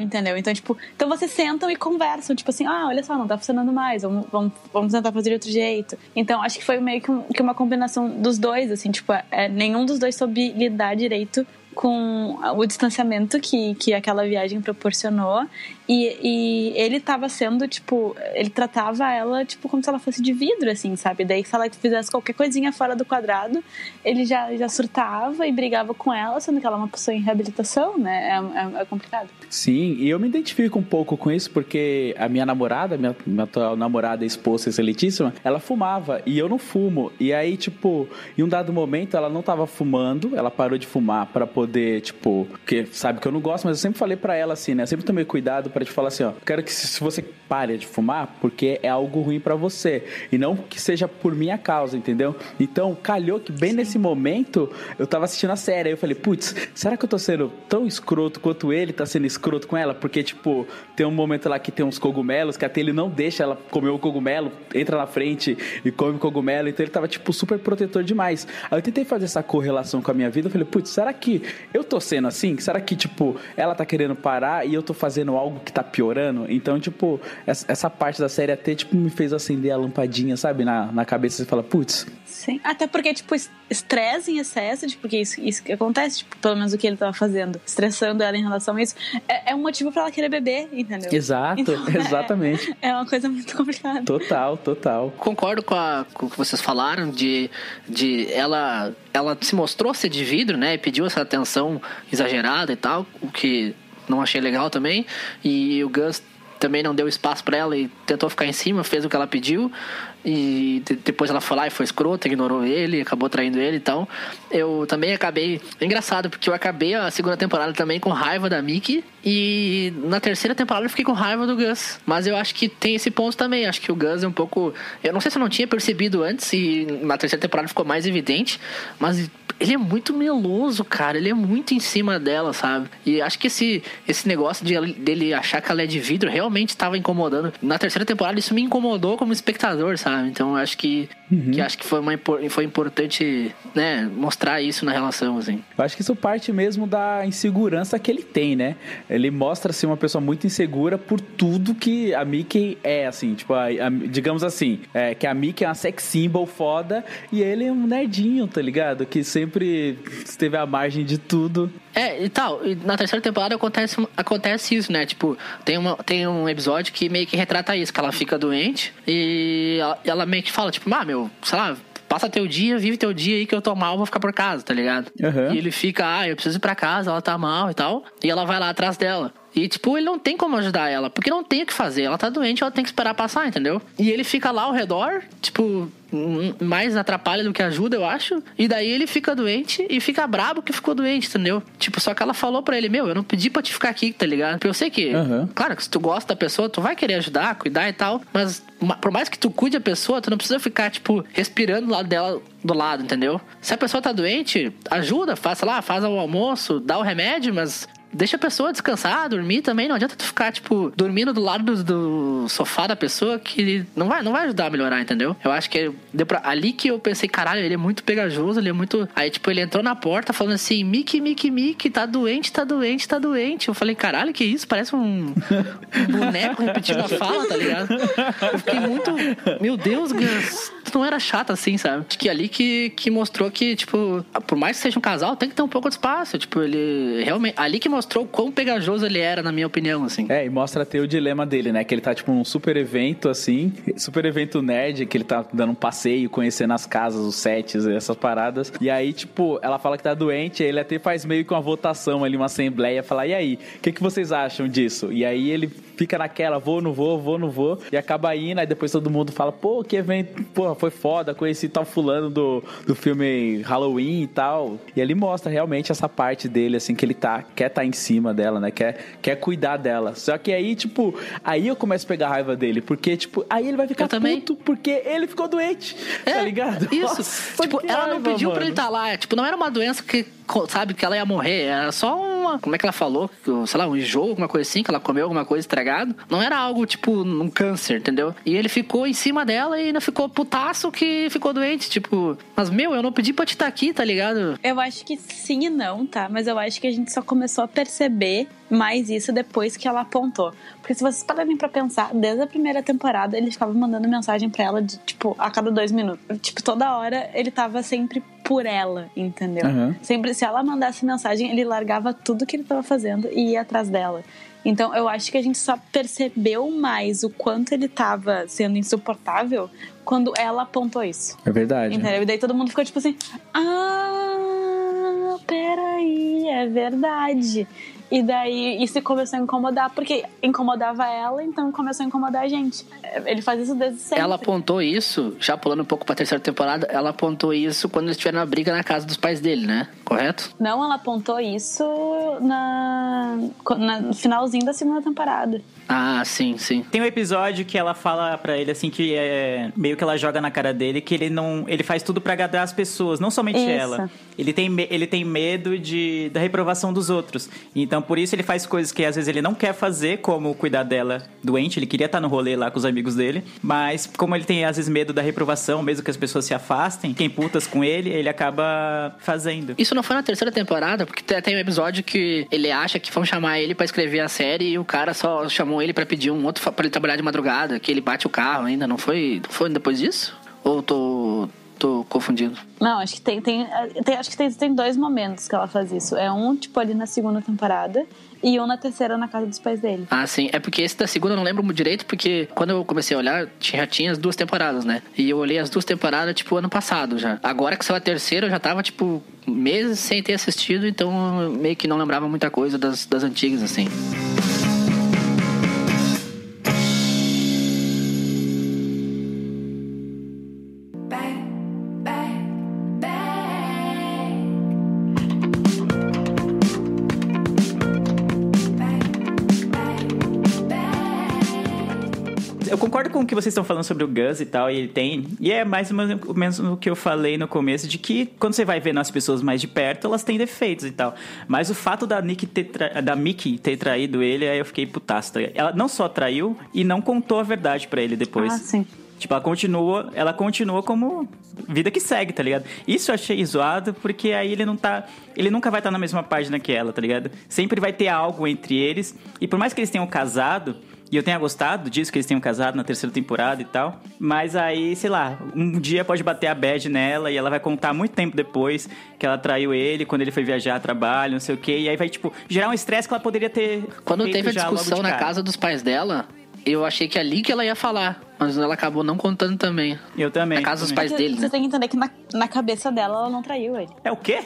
Entendeu? Então, tipo, então vocês sentam e conversam, tipo assim, ah, olha só, não tá funcionando mais, vamos, vamos, vamos tentar fazer de outro jeito. Então, acho que foi meio que, um- que uma combinação dos dois, assim, tipo, é, nenhum dos dois soube lidar direito com o distanciamento que, que aquela viagem proporcionou e, e ele tava sendo, tipo, ele tratava ela, tipo, como se ela fosse de vidro, assim, sabe? Daí se ela fizesse qualquer coisinha fora do quadrado, ele já, já surtava e brigava com ela, sendo que ela é uma pessoa em reabilitação, né? É, é- é complicado. Sim, e eu me identifico um pouco com isso porque a minha namorada, minha, minha atual namorada, esposa excelentíssima, ela fumava e eu não fumo. E aí, tipo, em um dado momento ela não tava fumando, ela parou de fumar pra poder, tipo, porque sabe que eu não gosto, mas eu sempre falei pra ela assim, né? Eu sempre tomei cuidado pra te falar assim, ó, quero que se você pare de fumar, porque é algo ruim pra você e não que seja por minha causa, entendeu? Então, calhou que bem nesse momento eu tava assistindo a série, aí eu falei, putz, será que eu tô sendo tão escroto quanto ele tá sendo escroto com ela? Porque, tipo, tem um momento lá que tem uns cogumelos, que até ele não deixa ela comer o cogumelo, entra na frente e come o cogumelo, então ele tava, tipo, super protetor demais. Aí eu tentei fazer essa correlação com a minha vida, eu falei, putz, será que eu tô sendo assim? Será que, tipo, ela tá querendo parar e eu tô fazendo algo que tá piorando? Então, tipo, essa, parte da série até, tipo, me fez acender a lampadinha, sabe, na, na cabeça, você fala, putz, Sim. Até porque, tipo, es- estresse em excesso, tipo, porque isso, isso que acontece, tipo, pelo menos o que ele tava fazendo, estressando ela em relação a isso, é, é um motivo pra ela querer beber, entendeu? exato, Então, é- exatamente. É uma coisa muito complicada. Total, total. Concordo com, a- com o que vocês falaram de, de ela ela se mostrou ser de vidro, né? E pediu essa atenção exagerada e tal, o que não achei legal também. E o Gus também não deu espaço pra ela e tentou ficar em cima, fez o que ela pediu. E de- depois ela foi lá e foi escrota, ignorou ele, acabou traindo ele e tal. Eu também acabei. Engraçado, porque eu acabei a segunda temporada também com raiva da Mickey. E na terceira temporada eu fiquei com raiva do Gus. Mas eu acho que tem esse ponto também. Acho que o Gus é um pouco. Eu não sei se eu não tinha percebido antes e na terceira temporada ficou mais evidente. Mas ele é muito meloso, cara. Ele é muito em cima dela, sabe? E acho que esse, esse negócio de, dele achar que ela é de vidro realmente estava incomodando. Na terceira temporada isso me incomodou como espectador, sabe? Então acho que, que acho que foi, uma, foi importante, né, mostrar isso na relação, assim. Eu acho que isso parte mesmo da insegurança que ele tem, né? Ele mostra ser uma pessoa muito insegura por tudo que a Mickey é, assim, tipo, a- a- digamos assim, é, que a Mickey é uma sex symbol foda e ele é um nerdinho, tá ligado? Que sempre esteve à margem de tudo. É, e tal. E na terceira temporada acontece, acontece isso, né? Tipo, tem, uma, tem um episódio que meio que retrata isso, que ela fica doente e ela, ela meio que fala, tipo, ah, meu, sei lá, passa teu dia, vive teu dia aí que eu tô mal, vou ficar por casa, tá ligado? Aham. E ele fica, ah, eu preciso ir pra casa, ela tá mal e tal. E ela vai lá atrás dela. E, tipo, ele não tem como ajudar ela, porque não tem o que fazer. Ela tá doente, ela tem que esperar passar, entendeu? E ele fica lá ao redor, tipo, mais atrapalha do que ajuda, eu acho. E daí ele fica doente e fica brabo que ficou doente, entendeu? Tipo, só que ela falou pra ele, meu, eu não pedi pra te ficar aqui, tá ligado? Porque eu sei que, Aham. claro que se tu gosta da pessoa, tu vai querer ajudar, cuidar e tal, mas ma- por mais que tu cuide a pessoa, tu não precisa ficar, tipo, respirando do lado dela do lado, entendeu? Se a pessoa tá doente, ajuda, sei lá, faz o almoço, dá o remédio, mas Deixa a pessoa descansar, dormir também. Não adianta tu ficar, tipo, dormindo do lado do, do sofá da pessoa que não vai, não vai ajudar a melhorar, entendeu? Eu acho que deu pra, ali que eu pensei, caralho, ele é muito pegajoso, ele é muito. Aí, tipo, ele entrou na porta falando assim: Mickey, Mickey, Mickey, tá doente, tá doente, tá doente. Eu falei, caralho, que isso? Parece um, um boneco repetindo a fala, tá ligado? Eu fiquei muito. Meu Deus, Gus, não era chato assim, sabe? Acho que ali que, que mostrou que, tipo, por mais que seja um casal, tem que ter um pouco de espaço. Tipo, ele realmente. Ali que mostrou o quão pegajoso ele era, na minha opinião, assim. É, e mostra até o dilema dele, né? Que ele tá, tipo, num super evento, assim, super evento nerd, que ele tá dando um passeio, conhecendo as casas, os sets, essas paradas. E aí, tipo, ela fala que tá doente, ele até faz meio que uma votação ali, uma assembleia, fala, e aí, o que, que vocês acham disso? E aí ele fica naquela, vou, não vou, vou, não vou, e acaba indo, aí depois todo mundo fala, pô, que evento, porra, foi foda, conheci tal fulano do, do filme Halloween e tal. E ele mostra realmente essa parte dele, assim, que ele tá, quer tá em cima dela, né? Quer, quer cuidar dela. Só que aí, tipo, aí eu começo a pegar raiva dele, porque, tipo, aí ele vai ficar puto porque ele ficou doente, tá ligado? Isso. Nossa, tipo, ela não raiva, pediu pra mano. ele estar lá. Tipo, não era uma doença que, sabe, que ela ia morrer. Era só uma. Como é que ela falou? Sei lá, um enjoo, alguma coisa assim, que ela comeu alguma coisa estragado. Não era algo, tipo, um câncer, entendeu? E ele ficou em cima dela e ainda ficou putaço que ficou doente. Tipo, mas meu, eu não pedi pra te estar aqui, tá ligado? Eu acho que sim e não, tá? Mas eu acho que a gente só começou a perceber mais isso depois que ela apontou. Porque se vocês pararem pra pensar, desde a primeira temporada ele ficava mandando mensagem pra ela de, tipo, a cada dois minutos. Tipo, toda hora ele tava sempre por ela, entendeu? Aham. Sempre, se ela mandasse mensagem, ele largava tudo que ele tava fazendo e ia atrás dela. Então, eu acho que a gente só percebeu mais o quanto ele tava sendo insuportável quando ela apontou isso. É verdade. Entendeu? E daí todo mundo ficou tipo assim: Ah, peraí, é verdade. E daí isso começou a incomodar, porque incomodava ela, então começou a incomodar a gente. Ele faz isso desde sempre. Ela apontou isso, já pulando um pouco pra terceira temporada, ela apontou isso quando eles tiveram a briga na casa dos pais dele, né? Correto? Não, ela apontou isso na, na- no finalzinho da segunda temporada. Ah, sim, sim. Tem um episódio que ela fala pra ele assim que é meio que ela joga na cara dele que ele não, ele faz tudo pra agradar as pessoas, não somente Isso. ela. Ele tem ele tem medo de da reprovação dos outros. Então por isso ele faz coisas que às vezes ele não quer fazer, como cuidar dela doente, ele queria estar no rolê lá com os amigos dele, mas como ele tem às vezes medo da reprovação, mesmo que as pessoas se afastem, quem putas com ele, ele acaba fazendo. Isso não foi na terceira temporada, porque tem- tem um episódio que ele acha que vão chamar ele pra escrever a série e o cara só chamou ele pra pedir um outro pra ele trabalhar de madrugada, que ele bate o carro ainda, não foi? Não foi depois disso? Ou tô tô confundindo? Não, acho que tem, tem, tem- acho que tem, tem dois momentos que ela faz isso. É um, tipo, ali na segunda temporada e um na terceira na casa dos pais dele. Ah, sim. É porque esse da segunda eu não lembro direito, porque quando eu comecei a olhar, já tinha as duas temporadas, né? E eu olhei as duas temporadas, tipo, ano passado já. Agora que saiu a terceira, eu já tava, tipo, meses sem ter assistido, então meio que não lembrava muita coisa das, das antigas, assim. Com o que vocês estão falando sobre o Gus e tal, e ele tem. E é mais ou menos o que eu falei no começo, de que quando você vai ver as pessoas mais de perto, elas têm defeitos e tal. Mas o fato da Nick ter tra... da Mickey ter traído ele, aí eu fiquei tá ligado? Ela não só traiu e não contou a verdade pra ele depois. Ah, sim. Tipo, ela continua, ela continua como vida que segue, tá ligado? Isso eu achei zoado, porque aí ele não tá. Ele nunca vai estar na mesma página que ela, tá ligado? Sempre vai ter algo entre eles. E por mais que eles tenham casado, e eu tenha gostado disso, que eles tenham casado na terceira temporada e tal. Mas aí, sei lá, um dia pode bater a bad nela e ela vai contar muito tempo depois que ela traiu ele, quando ele foi viajar a trabalho, não sei o quê. E aí vai, tipo, gerar um estresse que ela poderia ter. Quando feito teve a discussão na casa dos pais dela, eu achei que é ali que ela ia falar. Mas ela acabou não contando também. Eu também. Na casa dos pais dele, Você né? tem que entender que na, na cabeça dela, ela não traiu ele. É o quê?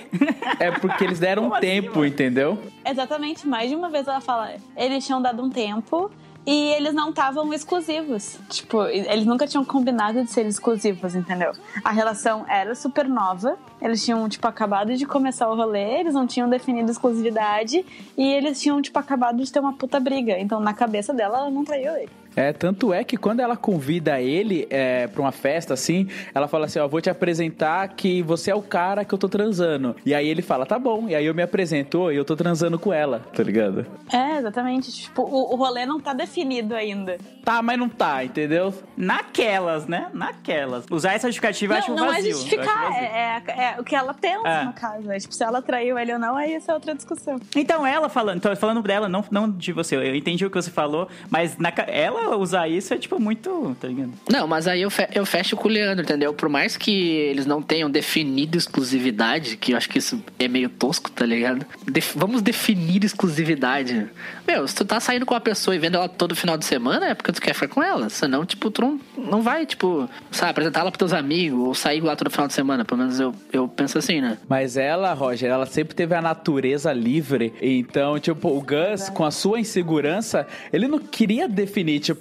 É porque eles deram um Como assim, tempo, mano? entendeu? Exatamente, mais de uma vez ela fala, eles tinham dado um tempo e eles não estavam exclusivos. Tipo, eles nunca tinham combinado de ser exclusivos, entendeu? A relação era super nova, eles tinham, tipo, acabado de começar o rolê, eles não tinham definido exclusividade e eles tinham, tipo, acabado de ter uma puta briga. Então, na cabeça dela, ela não traiu ele. É, tanto é que quando ela convida ele é, pra uma festa, assim, ela fala assim, ó, vou te apresentar que você é o cara que eu tô transando. E aí ele fala, tá bom. E aí eu me apresento e eu tô transando com ela, tá ligado? É, exatamente. Tipo, o, o rolê não tá definido ainda. Tá, mas não tá, entendeu? Naquelas, né? Naquelas. Usar essa justificativa eu acho não, não vazio. é Eu acho justificar, é, é- é o que ela pensa, É. no caso. É, tipo, se ela traiu ele ou não, aí essa é outra discussão. Então, ela falando, então, falando dela, não, não de você, eu entendi o que você falou, mas na, ca- usar isso é tipo muito, tá ligado? Não, mas aí eu, fe- eu fecho com o Leandro, entendeu? Por mais que eles não tenham definido exclusividade, que eu acho que isso é meio tosco, tá ligado? Def- vamos definir exclusividade. Meu, se tu tá saindo com uma pessoa e vendo ela todo final de semana, é porque tu quer ficar com ela. Senão, tipo, tu não, não vai, tipo, sabe, apresentar ela pros teus amigos ou sair lá todo final de semana. Pelo menos eu, eu penso assim, né? Mas ela, Roger, ela sempre teve a natureza livre. Então, tipo, o Gus, com a sua insegurança, ele não queria definir, tipo,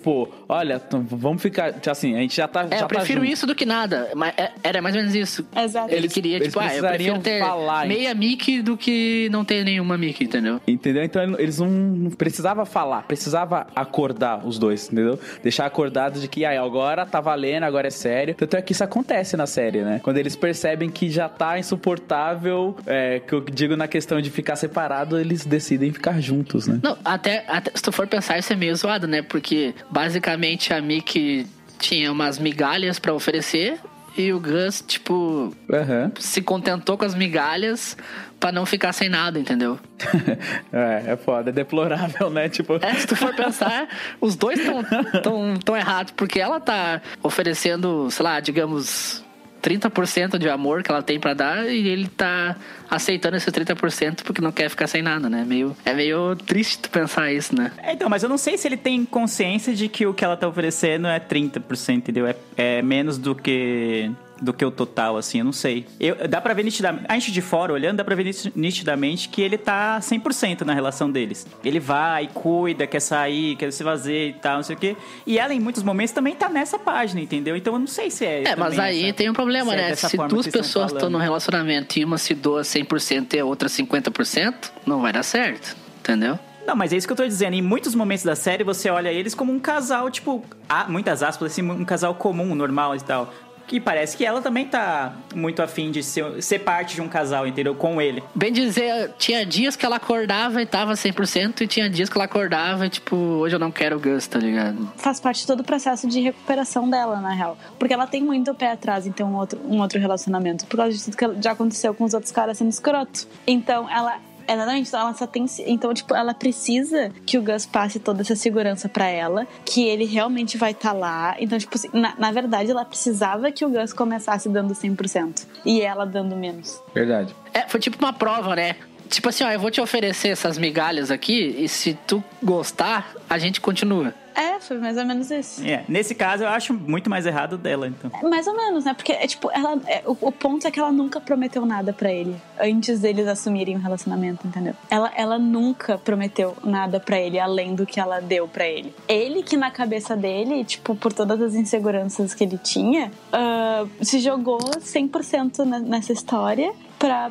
olha, t- vamos ficar. Assim, a gente já tá. É, já eu prefiro tá junto. isso do que nada. Mas é- era mais ou menos isso. Exato. Ele queria, eles tipo, ah, eu precisariam prefiro ter falar, meia Mickey do que não ter nenhuma Mickey, entendeu? Entendeu? Então eles não, não precisava falar, precisava acordar os dois, entendeu? Deixar acordado de que ah, agora tá valendo, agora é sério. Tanto é que isso acontece na série, né? Quando eles percebem que já tá insuportável, é, que eu digo na questão de ficar separado, eles decidem ficar juntos, né? Não, até, até se tu for pensar, isso é meio zoado, né? Porque basicamente a Mickey tinha umas migalhas pra oferecer e o Gus, tipo, Aham. se contentou com as migalhas pra não ficar sem nada, entendeu? é, é foda, é deplorável, né? Tipo. É, se tu for pensar, os dois estão tão, tão errados, porque ela tá oferecendo, sei lá, digamos, 30% de amor que ela tem pra dar e ele tá aceitando esse 30% porque não quer ficar sem nada, né? Meio, é meio triste tu pensar isso, né? É, então, mas eu não sei se ele tem consciência de que o que ela tá oferecendo é 30%, entendeu? É, é menos do que do que o total, assim, eu não sei. Eu, dá pra ver nitidamente, a gente de fora olhando, dá pra ver nit- nitidamente que ele tá 100% na relação deles. Ele vai, cuida, quer sair, quer se fazer e tal, não sei o quê. E ela, em muitos momentos, também tá nessa página, entendeu? Então eu não sei se é. É, mas aí essa- tem um problema, se é né? Se duas pessoas estão num relacionamento e uma se doa 100% e a outra 50%, não vai dar certo, entendeu? Não, mas é isso que eu tô dizendo. Em muitos momentos da série, você olha eles como um casal, tipo, muitas aspas, assim, um casal comum, normal e tal. Que parece que ela também tá muito afim de ser, ser parte de um casal, entendeu? Com ele. Bem dizer, tinha dias que ela acordava e tava 100% e tinha dias que ela acordava e tipo, hoje eu não quero o Gus, tá ligado? Faz parte de todo o processo de recuperação dela, na real. Porque ela tem muito o pé atrás em ter um outro, um outro relacionamento. Por causa de tudo que já aconteceu com os outros caras sendo escroto. Então, ela. Exatamente, então ela só tem. Então, tipo, ela precisa que o Gus passe toda essa segurança pra ela, que ele realmente vai estar lá. Então, tipo, assim, na, na verdade, ela precisava que o Gus começasse dando 100% e ela dando menos. Verdade. É, foi tipo uma prova, né? Tipo assim, ó, eu vou te oferecer essas migalhas aqui e se tu gostar, a gente continua. É, foi mais ou menos isso. É, nesse caso, eu acho muito mais errado dela, então. É Mais ou menos, né? Porque, é, tipo, ela, é, o, o ponto é que ela nunca prometeu nada pra ele antes deles assumirem o relacionamento, entendeu? Ela, ela nunca prometeu nada pra ele além do que ela deu pra ele. Ele que na cabeça dele, tipo, por todas as inseguranças que ele tinha, ah, se jogou 100% ne- nessa história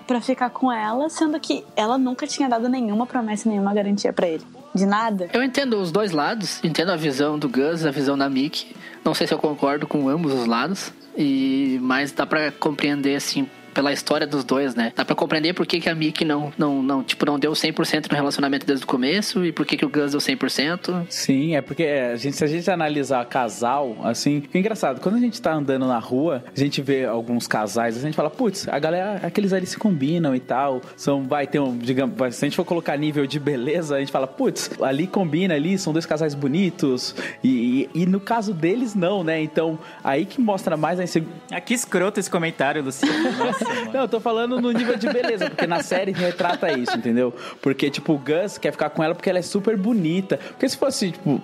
pra ficar com ela, sendo que ela nunca tinha dado nenhuma promessa, nenhuma garantia pra ele. De nada. Eu entendo os dois lados, entendo a visão do Gus, a visão da Mickey. Não sei se eu concordo com ambos os lados, e mas dá pra compreender assim pela história dos dois, né? Dá pra compreender por que, que a Mickey não, não, não, tipo, não deu 100% no relacionamento desde o começo e por que, que o Gus deu 100%. Sim, é porque a gente, se a gente analisar casal, assim, é engraçado, quando a gente tá andando na rua, a gente vê alguns casais, a gente fala, putz, a galera, aqueles ali se combinam e tal, são, vai ter um, digamos, se a gente for colocar nível de beleza, a gente fala, putz, ali combina ali, são dois casais bonitos, e, e, e no caso deles, não, né? Então, aí que mostra mais a insegurança. Ah, que escroto esse comentário, Luciano. Mano. Não, eu tô falando no nível de beleza, porque na série retrata isso, entendeu? Porque, tipo, o Gus quer ficar com ela porque ela é super bonita. Porque se fosse, tipo,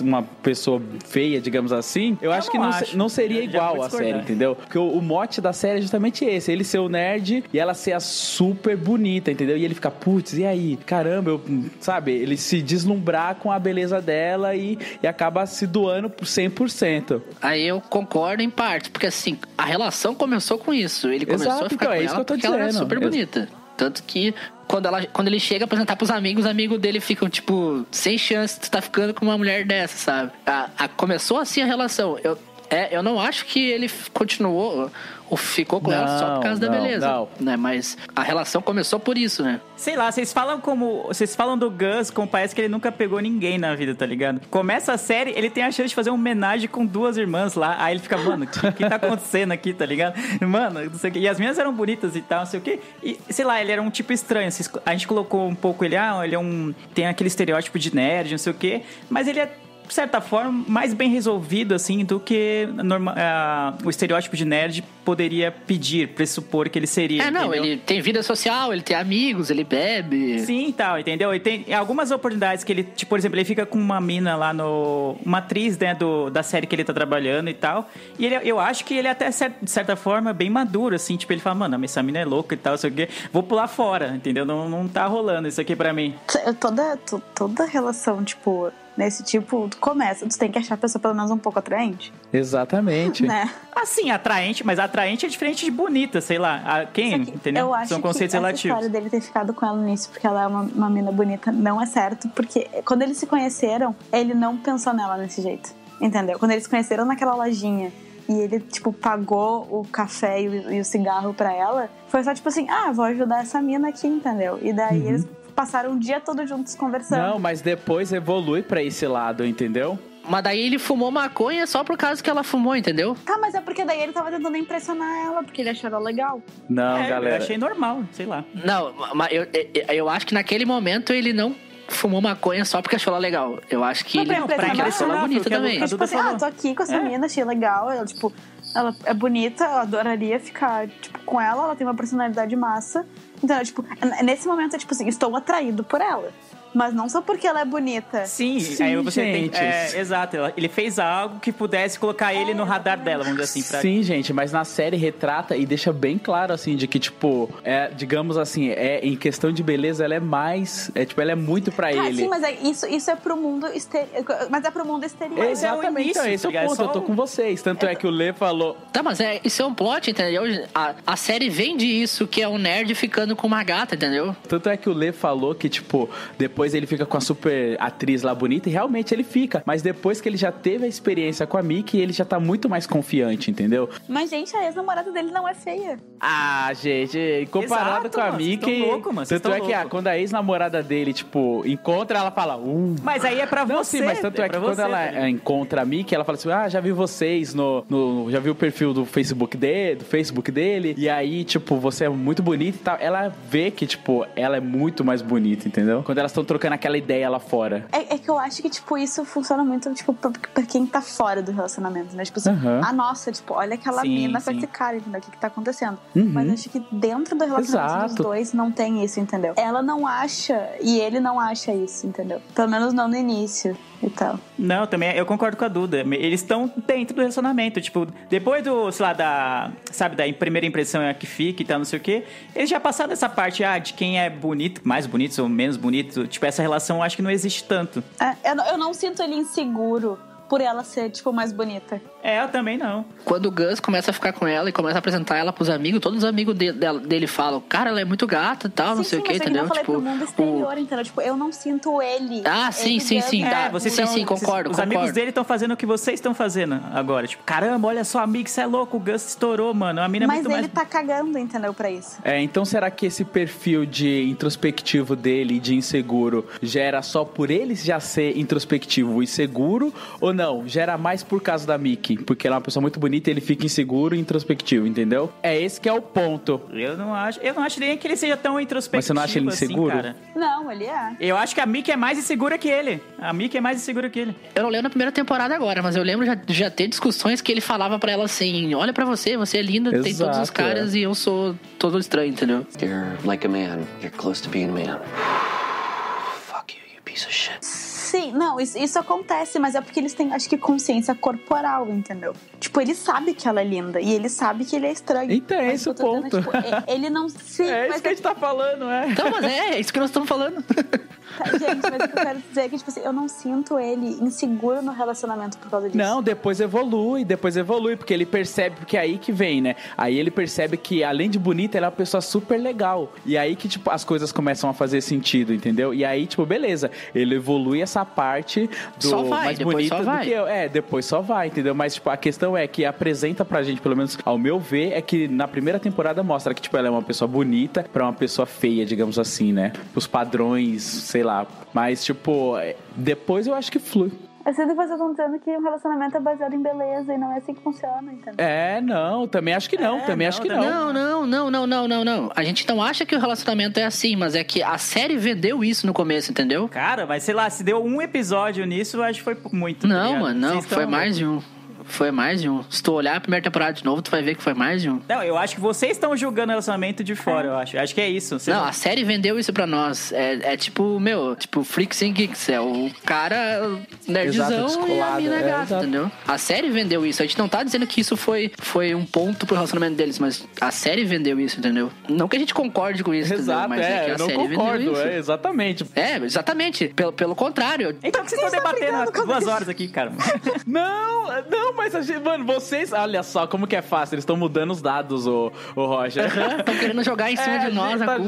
uma pessoa feia, digamos assim, eu, acho que não, acho. se- não seria Eu igual a série, entendeu? Porque o, o mote da série é justamente esse: ele ser o nerd e ela ser a super bonita, entendeu? E ele fica, putz, e aí? Caramba, eu, sabe? Ele se deslumbrar com a beleza dela e, e acaba se doando por 100%. Aí eu concordo em parte, porque assim, a relação começou com isso. Ele começou Exato, então, é isso ela que eu tô porque ela dizendo. super bonita. Tanto que quando, ela, quando ele chega a apresentar pros amigos, os amigos dele ficam, tipo, sem chance de tu tá ficando com uma mulher dessa, sabe? A, a- começou assim a relação. Eu, é, eu não acho que ele continuou ou ficou com ela só por causa da Não, beleza. não. Né? Mas a relação começou por isso, né? Sei lá, vocês falam como. Vocês falam do Gus como parece que ele nunca pegou ninguém na vida, tá ligado? Começa a série, ele tem a chance de fazer uma homenagem com duas irmãs lá. Aí ele fica, mano, o que, que tá acontecendo aqui, tá ligado? Mano, não sei o quê. E as minhas eram bonitas e tal, não sei o quê. E, sei lá, ele era um tipo estranho. A gente colocou um pouco ele, ah, ele é um. Tem aquele estereótipo de nerd, não sei o quê. Mas ele é. De certa forma, mais bem resolvido, assim, do que norma- ah, o estereótipo de nerd poderia pedir, pressupor que ele seria. É, não, entendeu? ele tem vida social, ele tem amigos, ele bebe. Sim, e tal, entendeu? E tem algumas oportunidades que ele, tipo, por exemplo, ele fica com uma mina lá no. Uma atriz, né, do, da série que ele tá trabalhando e tal. E ele, eu acho que ele é até, de certa forma, bem maduro, assim. Tipo, ele fala, mano, essa mina é louca e tal, sei o quê. Vou pular fora, entendeu? Não, não tá rolando isso aqui pra mim. Toda, to- toda relação, tipo, nesse tipo, tu começa, tu tem que achar a pessoa pelo menos um pouco atraente, Exatamente. né? Assim, atraente, mas atraente é diferente de bonita, sei lá. A- quem, entendeu? Eu acho São conceitos relativos. história dele ter ficado com ela no início porque ela é uma, uma mina bonita não é certo, porque quando eles se conheceram, ele não pensou nela desse jeito, entendeu? Quando eles se conheceram naquela lojinha e ele, tipo, pagou o café e o, e o cigarro pra ela, foi só tipo assim, ah, vou ajudar essa mina aqui, entendeu? E daí Uhum. eles passaram o dia todo juntos conversando. Não, mas depois evolui pra esse lado, entendeu? Mas daí ele fumou maconha só por causa que ela fumou, entendeu? Tá, mas é porque daí ele tava tentando impressionar ela, porque ele achou ela legal. Não, É, galera. Eu achei normal, sei lá. Não, mas eu, eu, acho que naquele momento ele não fumou maconha só porque achou ela legal. Eu acho que Mas ele pra pra impressionar, achou ela bonita também. tipo assim, falou. ah, tô aqui com essa É. mina, achei legal. Ela, tipo, ela é bonita, eu adoraria ficar, tipo, com ela, ela tem uma personalidade massa. Então, tipo, nesse momento é tipo assim, estou atraído por ela. Mas não só porque ela é bonita. Sim, Sim, aí você gente. tem. É, exato, ela- ele fez algo que pudesse colocar ele no radar dela, vamos dizer assim. Pra... Sim, gente, mas na série retrata e deixa bem claro, assim, de que, tipo, é, digamos assim, é, em questão de beleza, ela é mais. É, tipo, ela é muito pra Ah, ele. sim, mas é, isso, isso é pro mundo exterior. Mas é pro mundo exterior. Mas é o Exatamente, início, então, esse é tá o ponto, É só eu tô com vocês. Tanto é que o Lê falou. Tá, mas é, isso é um plot, entendeu? A, a série vende isso, que é um nerd ficando com uma gata, entendeu? Tanto é que o Lê falou que, tipo, depois ele fica com a super atriz lá bonita, e realmente ele fica. Mas depois que ele já teve a experiência com a Mickey, ele já tá muito mais confiante, entendeu? Mas, gente, a ex-namorada dele não é feia. Ah, gente, comparado Exato, com a mano, vocês Mickey. louco, mano, vocês tanto é que ah, quando a ex-namorada dele, tipo, encontra, ela fala, uh. Mas aí é pra Não, você. sim, mas tanto é, que pra quando você, ela tá ligado? é, encontra a Mickey, ela fala assim: Ah, já vi vocês no. no- já vi o perfil do Facebook dele, do Facebook dele. E aí, tipo, você é muito bonita e tal. Ela vê que, tipo, ela é muito mais bonita, entendeu? Quando elas estão trocando aquela ideia lá fora. É, é que eu acho que, tipo, isso funciona muito, tipo, pra, pra quem tá fora do relacionamento, né? Tipo assim, ah, nossa, tipo, olha aquela Sim, mina com esse cara, entendeu? O que que tá acontecendo? Uhum. Mas acho que dentro do relacionamento Exato. dos dois não tem isso, entendeu? Ela não acha e ele não acha isso, entendeu? Pelo menos não no início e tal. Não, também eu concordo com a Duda. Eles estão dentro do relacionamento. Tipo, depois do, sei lá, da. Sabe, da primeira impressão é a que fica e tal, não sei o quê. Eles já passaram essa parte, ah, de quem é bonito, mais bonito ou menos bonito. Tipo, essa relação eu acho que não existe tanto. É, eu, não- eu não sinto ele inseguro por ela ser, tipo, mais bonita. É, eu também não. Quando o Gus começa a ficar com ela e começa a apresentar ela pros amigos, todos os amigos de- dela- dele falam, cara, ela é muito gata e tal, não sim, sei sim, o que, mas é entendeu? eu falei Tipo, pro mundo o- exterior, entendeu? Tipo, eu não sinto ele. Ah, sim, ele sim, sim, dando- tá. É, vocês Sim, são- sim, concordo, Os concordo. amigos dele estão fazendo o que vocês estão fazendo agora. Tipo, caramba, olha só, amigo, você é louco, o Gus estourou, mano. A mina é Mas muito ele mais. tá cagando, entendeu, pra isso. É, então será que esse perfil de introspectivo dele, de inseguro, gera só por ele já ser introspectivo e seguro? Ou não? Gera mais por causa da Mickey? Porque ela é uma pessoa muito bonita e ele fica inseguro e introspectivo, entendeu? É esse que é o ponto. Eu não acho. Eu não acho nem que ele seja tão introspectivo. Mas você não acha ele assim, inseguro? cara. Não, ele é. Eu acho que a Mickey é mais insegura que ele. A Mickey é mais insegura que ele. Eu não lembro na primeira temporada agora, mas eu lembro já, já ter discussões que ele falava pra ela assim: olha pra você, você é linda, tem todos os Exato, caras e eu sou todo estranho, entendeu? You're like a man. You're close to being a man. Fuck you, you piece of shit. Sim, não, isso, isso acontece, mas é porque eles têm, acho que, consciência corporal, entendeu? Tipo, ele sabe que ela é linda e ele sabe que ele é estranho. Então, é esse o tô dizendo, ponto. tipo, e- ele não. Sim, É isso que a gente tá falando, é. Então, mas é, é isso que nós estamos falando. Tá, Gente, mas o que eu quero dizer é que, tipo assim, eu não sinto ele inseguro no relacionamento por causa disso. Não, depois evolui, depois evolui, porque ele percebe, porque é aí que vem, né? Aí ele percebe que, além de bonita, ela é uma pessoa super legal. E aí que, tipo, as coisas começam a fazer sentido, entendeu? E aí, tipo, beleza, ele evolui essa parte do Só vai, mais bonita só do vai. que eu. É, depois só vai, entendeu? Mas, tipo, a questão é que apresenta pra gente, pelo menos ao meu ver, é que na primeira temporada mostra que, tipo, ela é uma pessoa bonita pra uma pessoa feia, digamos assim, né? Os padrões, sei lá. Mas, tipo, é, depois eu acho que flui. Assim, depois eu tô dizendo que um relacionamento é baseado em beleza e não é assim que funciona, entendeu? É, não, também acho que não, É, também não, acho que não. Não, não, não, não, não, não, não. A gente não acha que o relacionamento é assim, mas é que a série vendeu isso no começo, entendeu? Cara, mas sei lá, se deu um episódio nisso, eu acho que foi muito. tá Não, mano, não, Vocês foi mais de um. Foi mais de um. Se tu olhar a primeira temporada de novo, tu vai ver que foi mais de um. Não, eu acho que vocês estão julgando o relacionamento de fora, eu acho. Acho que é isso. Vocês Não, a série vendeu isso pra nós. É, é tipo, meu, tipo Freaks and Geeks. É o cara nerdzão Exato, e a mina é, gata, exato. entendeu? A série vendeu isso. A gente não tá dizendo que isso foi, foi um ponto pro relacionamento deles, mas a série vendeu isso, entendeu? Não que a gente concorde com isso, entendeu? Exato, Mas é, que é, a eu não série concordo, vendeu isso. é, exatamente. É, exatamente. Pelo, pelo contrário. Então por que vocês estão debatendo há duas horas aqui, cara? Não, não, mas a gente, mano, vocês, olha só como que é fácil, eles estão mudando os dados, o, o Roger. Estão querendo jogar em cima É, de nós gente a tá-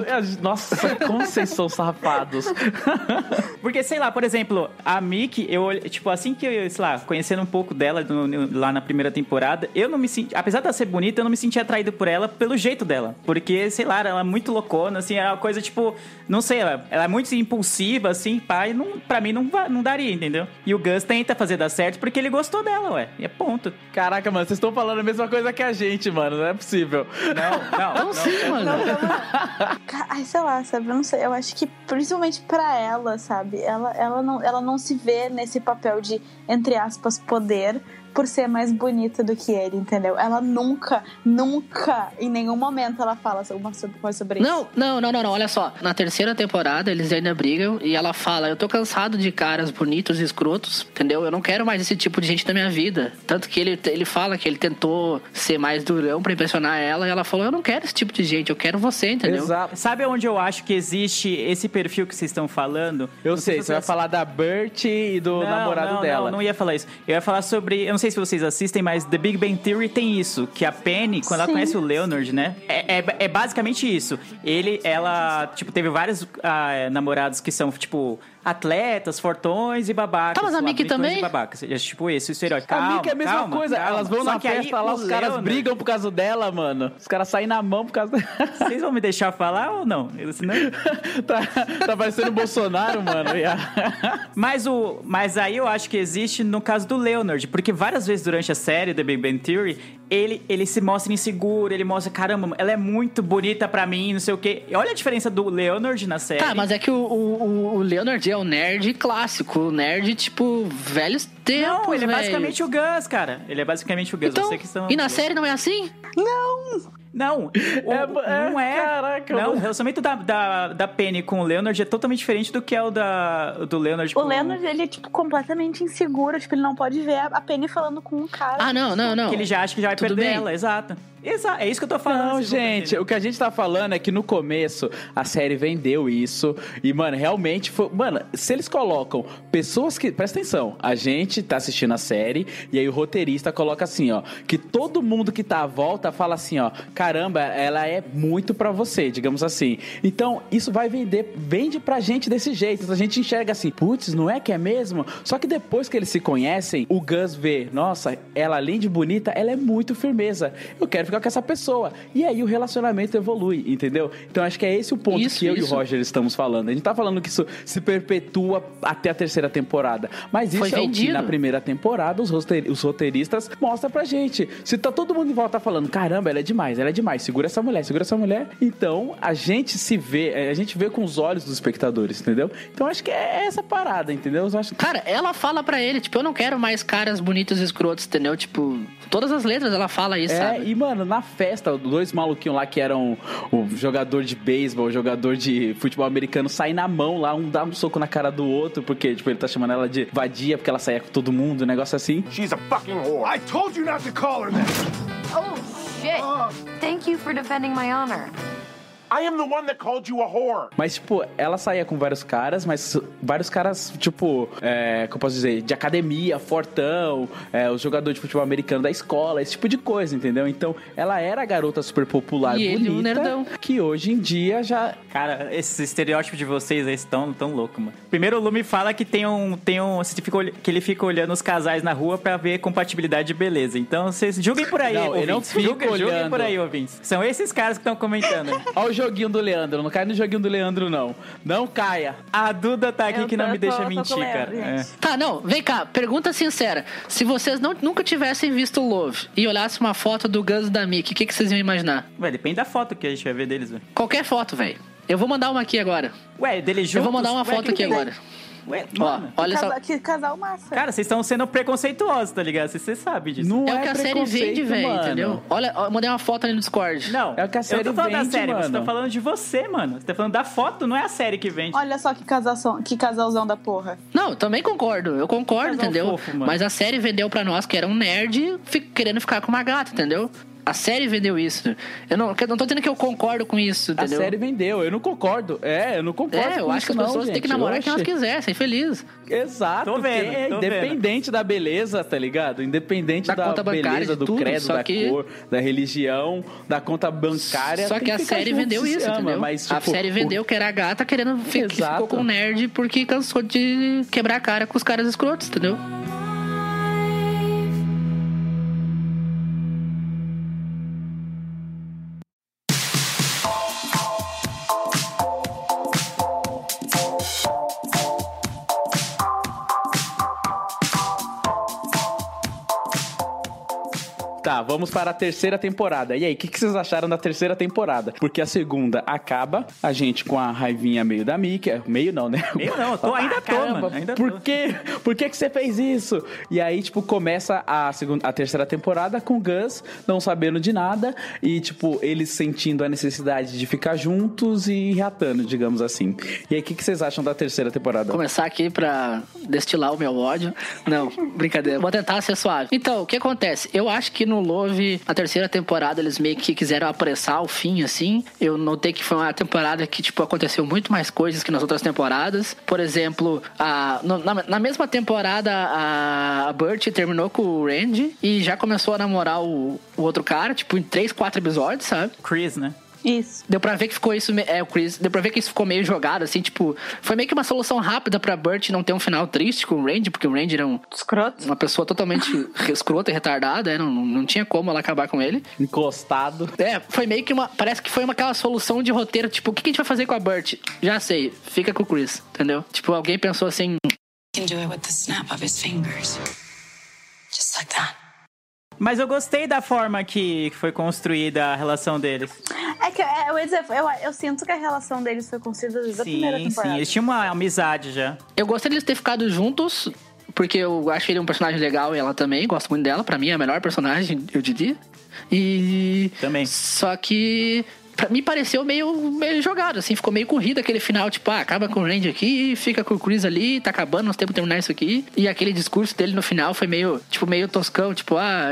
Nossa, como vocês são safados. Porque, sei lá, por exemplo, a Mickey, eu, tipo, assim que eu, sei lá, conhecendo um pouco dela no- no- lá na primeira temporada, eu não me senti, apesar dela ser bonita, eu não me senti atraído por ela pelo jeito dela. Porque, sei lá, ela é muito loucona, assim, é uma coisa, tipo, não sei, ela, ela é muito impulsiva, assim, pai, não, pra mim não, não daria, entendeu? E o Gus tenta fazer dar certo porque ele gostou dela, ué, e é ponto. Caraca, mano, vocês estão falando a mesma coisa que a gente, mano, não é possível. Não, não, Não, sim, mano. Ca- Ai, sei lá, sabe? Eu não sei. Eu acho que, principalmente pra ela, sabe? Ela, ela, não, ela não se vê nesse papel de, entre aspas, poder por ser mais bonita do que ele, entendeu? Ela nunca, nunca, em nenhum momento ela fala alguma sobre- coisa sobre isso. Não, não, não, não, não, olha só. Na terceira temporada, eles ainda brigam e ela fala: Eu tô cansado de caras bonitos e escrotos, entendeu? Eu não quero mais esse tipo de gente na minha vida. Tanto que ele, ele fala que ele tentou ser mais durão pra impressionar ela e ela falou: Eu não quero esse tipo de gente, eu quero você, entendeu? Exato. Sabe onde eu acho que existe esse perfil que vocês estão falando? Eu Não sei, se você vai falar da Bert e do Não, namorado não, dela. Não, não ia falar isso. Eu ia falar sobre. Não sei se vocês assistem, mas The Big Bang Theory tem isso. Que a Penny, quando ela Sim. conhece o Leonard, né? É, é, é basicamente isso. Ele, ela, tipo, teve vários ah, namorados que são, tipo, atletas, fortões e babacas. Tá, mas a sei lá, Mickey também? E babacas. É tipo esse, o estereótipo. a Calma, Mickey é a mesma calma, coisa. calma. Elas vão Só na que aí festa lá, os caras Leonard- brigam por causa dela, mano. Os caras saem na mão por causa dela. Vocês vão me deixar falar ou não? Senão... tá, tá parecendo o Bolsonaro, mano. A- Mas, o, mas aí eu acho que existe no caso do Leonard, porque várias vezes durante a série The Big Bang Theory, ele, ele se mostra inseguro, ele mostra, caramba, ela é muito bonita pra mim, não sei o quê. E olha a diferença do Leonard na série. Tá, mas é que o, o, o Leonard é o nerd clássico, o nerd, tipo, velhos tempos, Não, ele é velho. basicamente o Gus, cara. Ele é basicamente o Gus. Então, Você que e na série não é assim? Não, o- É, não é. caraca, não, mano. o relacionamento da, da, da Penny com o Leonard é totalmente diferente do que é o da, do Leonard O com Leonard, ele é, tipo, completamente inseguro. Tipo, ele não pode ver a a Penny falando com um cara. Ah, não, não, não. Que ele já acha que já vai Tudo perder bem. ela, exato. Exato, é isso que eu tô falando. Não, gente, o que a gente tá falando é que no começo a série vendeu isso. E, mano, realmente foi. Mano, se eles colocam pessoas que. Presta atenção, a gente tá assistindo a série e aí o roteirista coloca assim, ó. Que todo mundo que tá à volta fala assim, ó. Caramba, ela é muito pra você, digamos assim. Então, isso vai vender. Vende pra gente desse jeito. Então, a gente enxerga assim, putz, não é que é mesmo? Só que depois que eles se conhecem, o Gus vê, nossa, ela além de bonita, ela é muito firmeza. Eu quero ficar com essa pessoa. E aí o relacionamento evolui, entendeu? Então acho que é esse o ponto Isso, que eu e isso. o Roger estamos falando. A gente tá falando que isso se perpetua até a terceira temporada. Mas isso Foi é o que vendido. na primeira temporada os, os roteiristas mostram pra gente. Se tá todo mundo em volta falando, caramba, ela é demais, ela é demais, segura essa mulher, segura essa mulher. Então a gente se vê, é, a gente vê com os olhos dos espectadores, entendeu? Então acho que é essa parada, entendeu? Eu acho Cara, ela fala pra ele, tipo, eu não quero mais caras bonitos e escrotos, entendeu? Tipo, todas as letras ela fala isso, É, sabe? e mano, na festa, dois maluquinhos lá que eram o jogador de beisebol, o jogador de futebol americano, saem na mão lá, um dá um soco na cara do outro, porque, tipo, ele tá chamando ela de vadia, porque ela saía com todo mundo, um negócio assim. She's a fucking whore. I told you not to call her that. Oh, shit. Thank you for defending my honor. I am the one that called you a whore. Mas, tipo, ela saía com vários caras, mas vários caras, tipo, é, como eu posso dizer, de academia, fortão, é, o jogador de futebol americano da escola, esse tipo de coisa, entendeu? Então, ela era a garota super popular E ele, um bonita, nerdão. que hoje em dia já Cara, esse estereótipo de vocês aí estão tão louco, mano. Primeiro o Lume fala que tem um. Tem um você fica olh- que ele fica olhando os casais na rua pra ver compatibilidade de beleza. Então vocês julguem por aí, Não, ele não ouvintes. fica Julguem, julguem por aí, ouvintes. São esses caras que estão comentando. Olha o joguinho do Leandro, não cai no joguinho do Leandro, não. Não caia. A Duda tá aqui Eu que não tô- me tô- deixa tô mentir, o Leandro, cara. É. Tá, não, vem cá, pergunta sincera. Se vocês não, nunca tivessem visto Love e olhassem uma foto do Gus e da Mickey, o que, que vocês iam imaginar? Ué, depende da foto que a gente vai ver deles, velho. Qualquer foto, velho. Eu vou mandar uma aqui agora. Ué, deles juntos. Eu vou mandar uma Ué, foto aqui tem? Ué, Ó, mano. olha só. Casa- Que casal massa. Cara, vocês estão sendo preconceituosos, tá ligado? Você sabe disso. Não É, é, o que a série vende, velho, entendeu? Olha, eu mandei uma foto ali no Discord. Não, É o que a série eu tô falando vende, da série, você mano. tá falando de você, mano. Você tá falando da foto, não é a série que vende. Olha só que, casalzão, que casalzão da porra. Não, eu também concordo. Eu concordo, Casal entendeu? fofo. Mas a série vendeu pra nós que era um nerd querendo ficar com uma gata, entendeu? A série vendeu isso. Eu não, eu não tô dizendo que eu concordo com isso, A entendeu? série vendeu, eu não concordo. É, eu não concordo É, eu acho que as não, pessoas têm que gente. namorar quem elas quiserem, ser feliz. Exato, Tô vendo, é independente da beleza, tá ligado? Independente Da da, conta bancária, beleza, do tudo, credo, da que- cor, da religião, da conta bancária. Só que a ficar série vendeu isso, ama, entendeu? Mas, a tipo, série o- vendeu que era a gata querendo fi- que Exato. ficou com o nerd porque cansou de quebrar a cara com os caras escrotos, entendeu? Vamos para a terceira temporada. E aí, o que, que vocês acharam da terceira temporada? Porque a segunda acaba, a gente com a raivinha meio da Mickey. Meio não, né? Meio não, eu tô- Ah, ainda tô, caramba, mano, ainda por tô. quê? Por que, que você fez isso? E aí, tipo, começa a, segunda, a terceira temporada com o Gus não sabendo de nada e, tipo, eles sentindo a necessidade de ficar juntos e reatando, digamos assim. E aí, o que, que vocês acham da terceira temporada? começar aqui pra destilar o meu ódio. Não, brincadeira. Vou tentar ser suave. Então, o que acontece? Eu acho que no Love, a terceira temporada, eles meio que quiseram apressar o fim, assim. Eu notei que foi uma temporada que, tipo, aconteceu muito mais coisas que nas outras temporadas. Por exemplo, a, na, na mesma temporada, a, a Burt terminou com o Randy e já começou a namorar o, o outro cara, tipo, em três, quatro episódios, sabe? Chris, né? Isso. Deu pra ver que ficou isso. É, o Chris. Deu pra ver que isso ficou meio jogado, assim, tipo. Foi meio que uma solução rápida pra Burt não ter um final triste com o Randy, porque o Randy era um- Escroto. uma pessoa totalmente escrota e retardada, é, não, não tinha como ela acabar com ele. Encostado. É, foi meio que uma. Parece que foi uma aquela solução de roteiro, tipo, o que, que a gente vai fazer com a Burt? Já sei, fica com o Chris, entendeu? Tipo, alguém pensou assim. can do it with the snap of his fingers. Just like that. Mas eu gostei da forma que foi construída a relação deles. É que é, eu, ia dizer, eu, eu sinto que a relação deles foi construída desde a primeira Sim, temporada. sim. Eles tinham uma amizade já. Eu gostei deles ter ficado juntos, porque eu acho ele um personagem legal e ela também, gosto muito dela. Pra mim é a melhor personagem, eu diria. E. Também. Só que. Pra mim pareceu meio, meio jogado, assim, ficou meio corrido aquele final, tipo, ah, acaba com o Randy aqui, fica com o Chris ali, tá acabando, nós temos que terminar isso aqui. E aquele discurso dele no final foi meio, tipo, meio toscão, tipo, ah,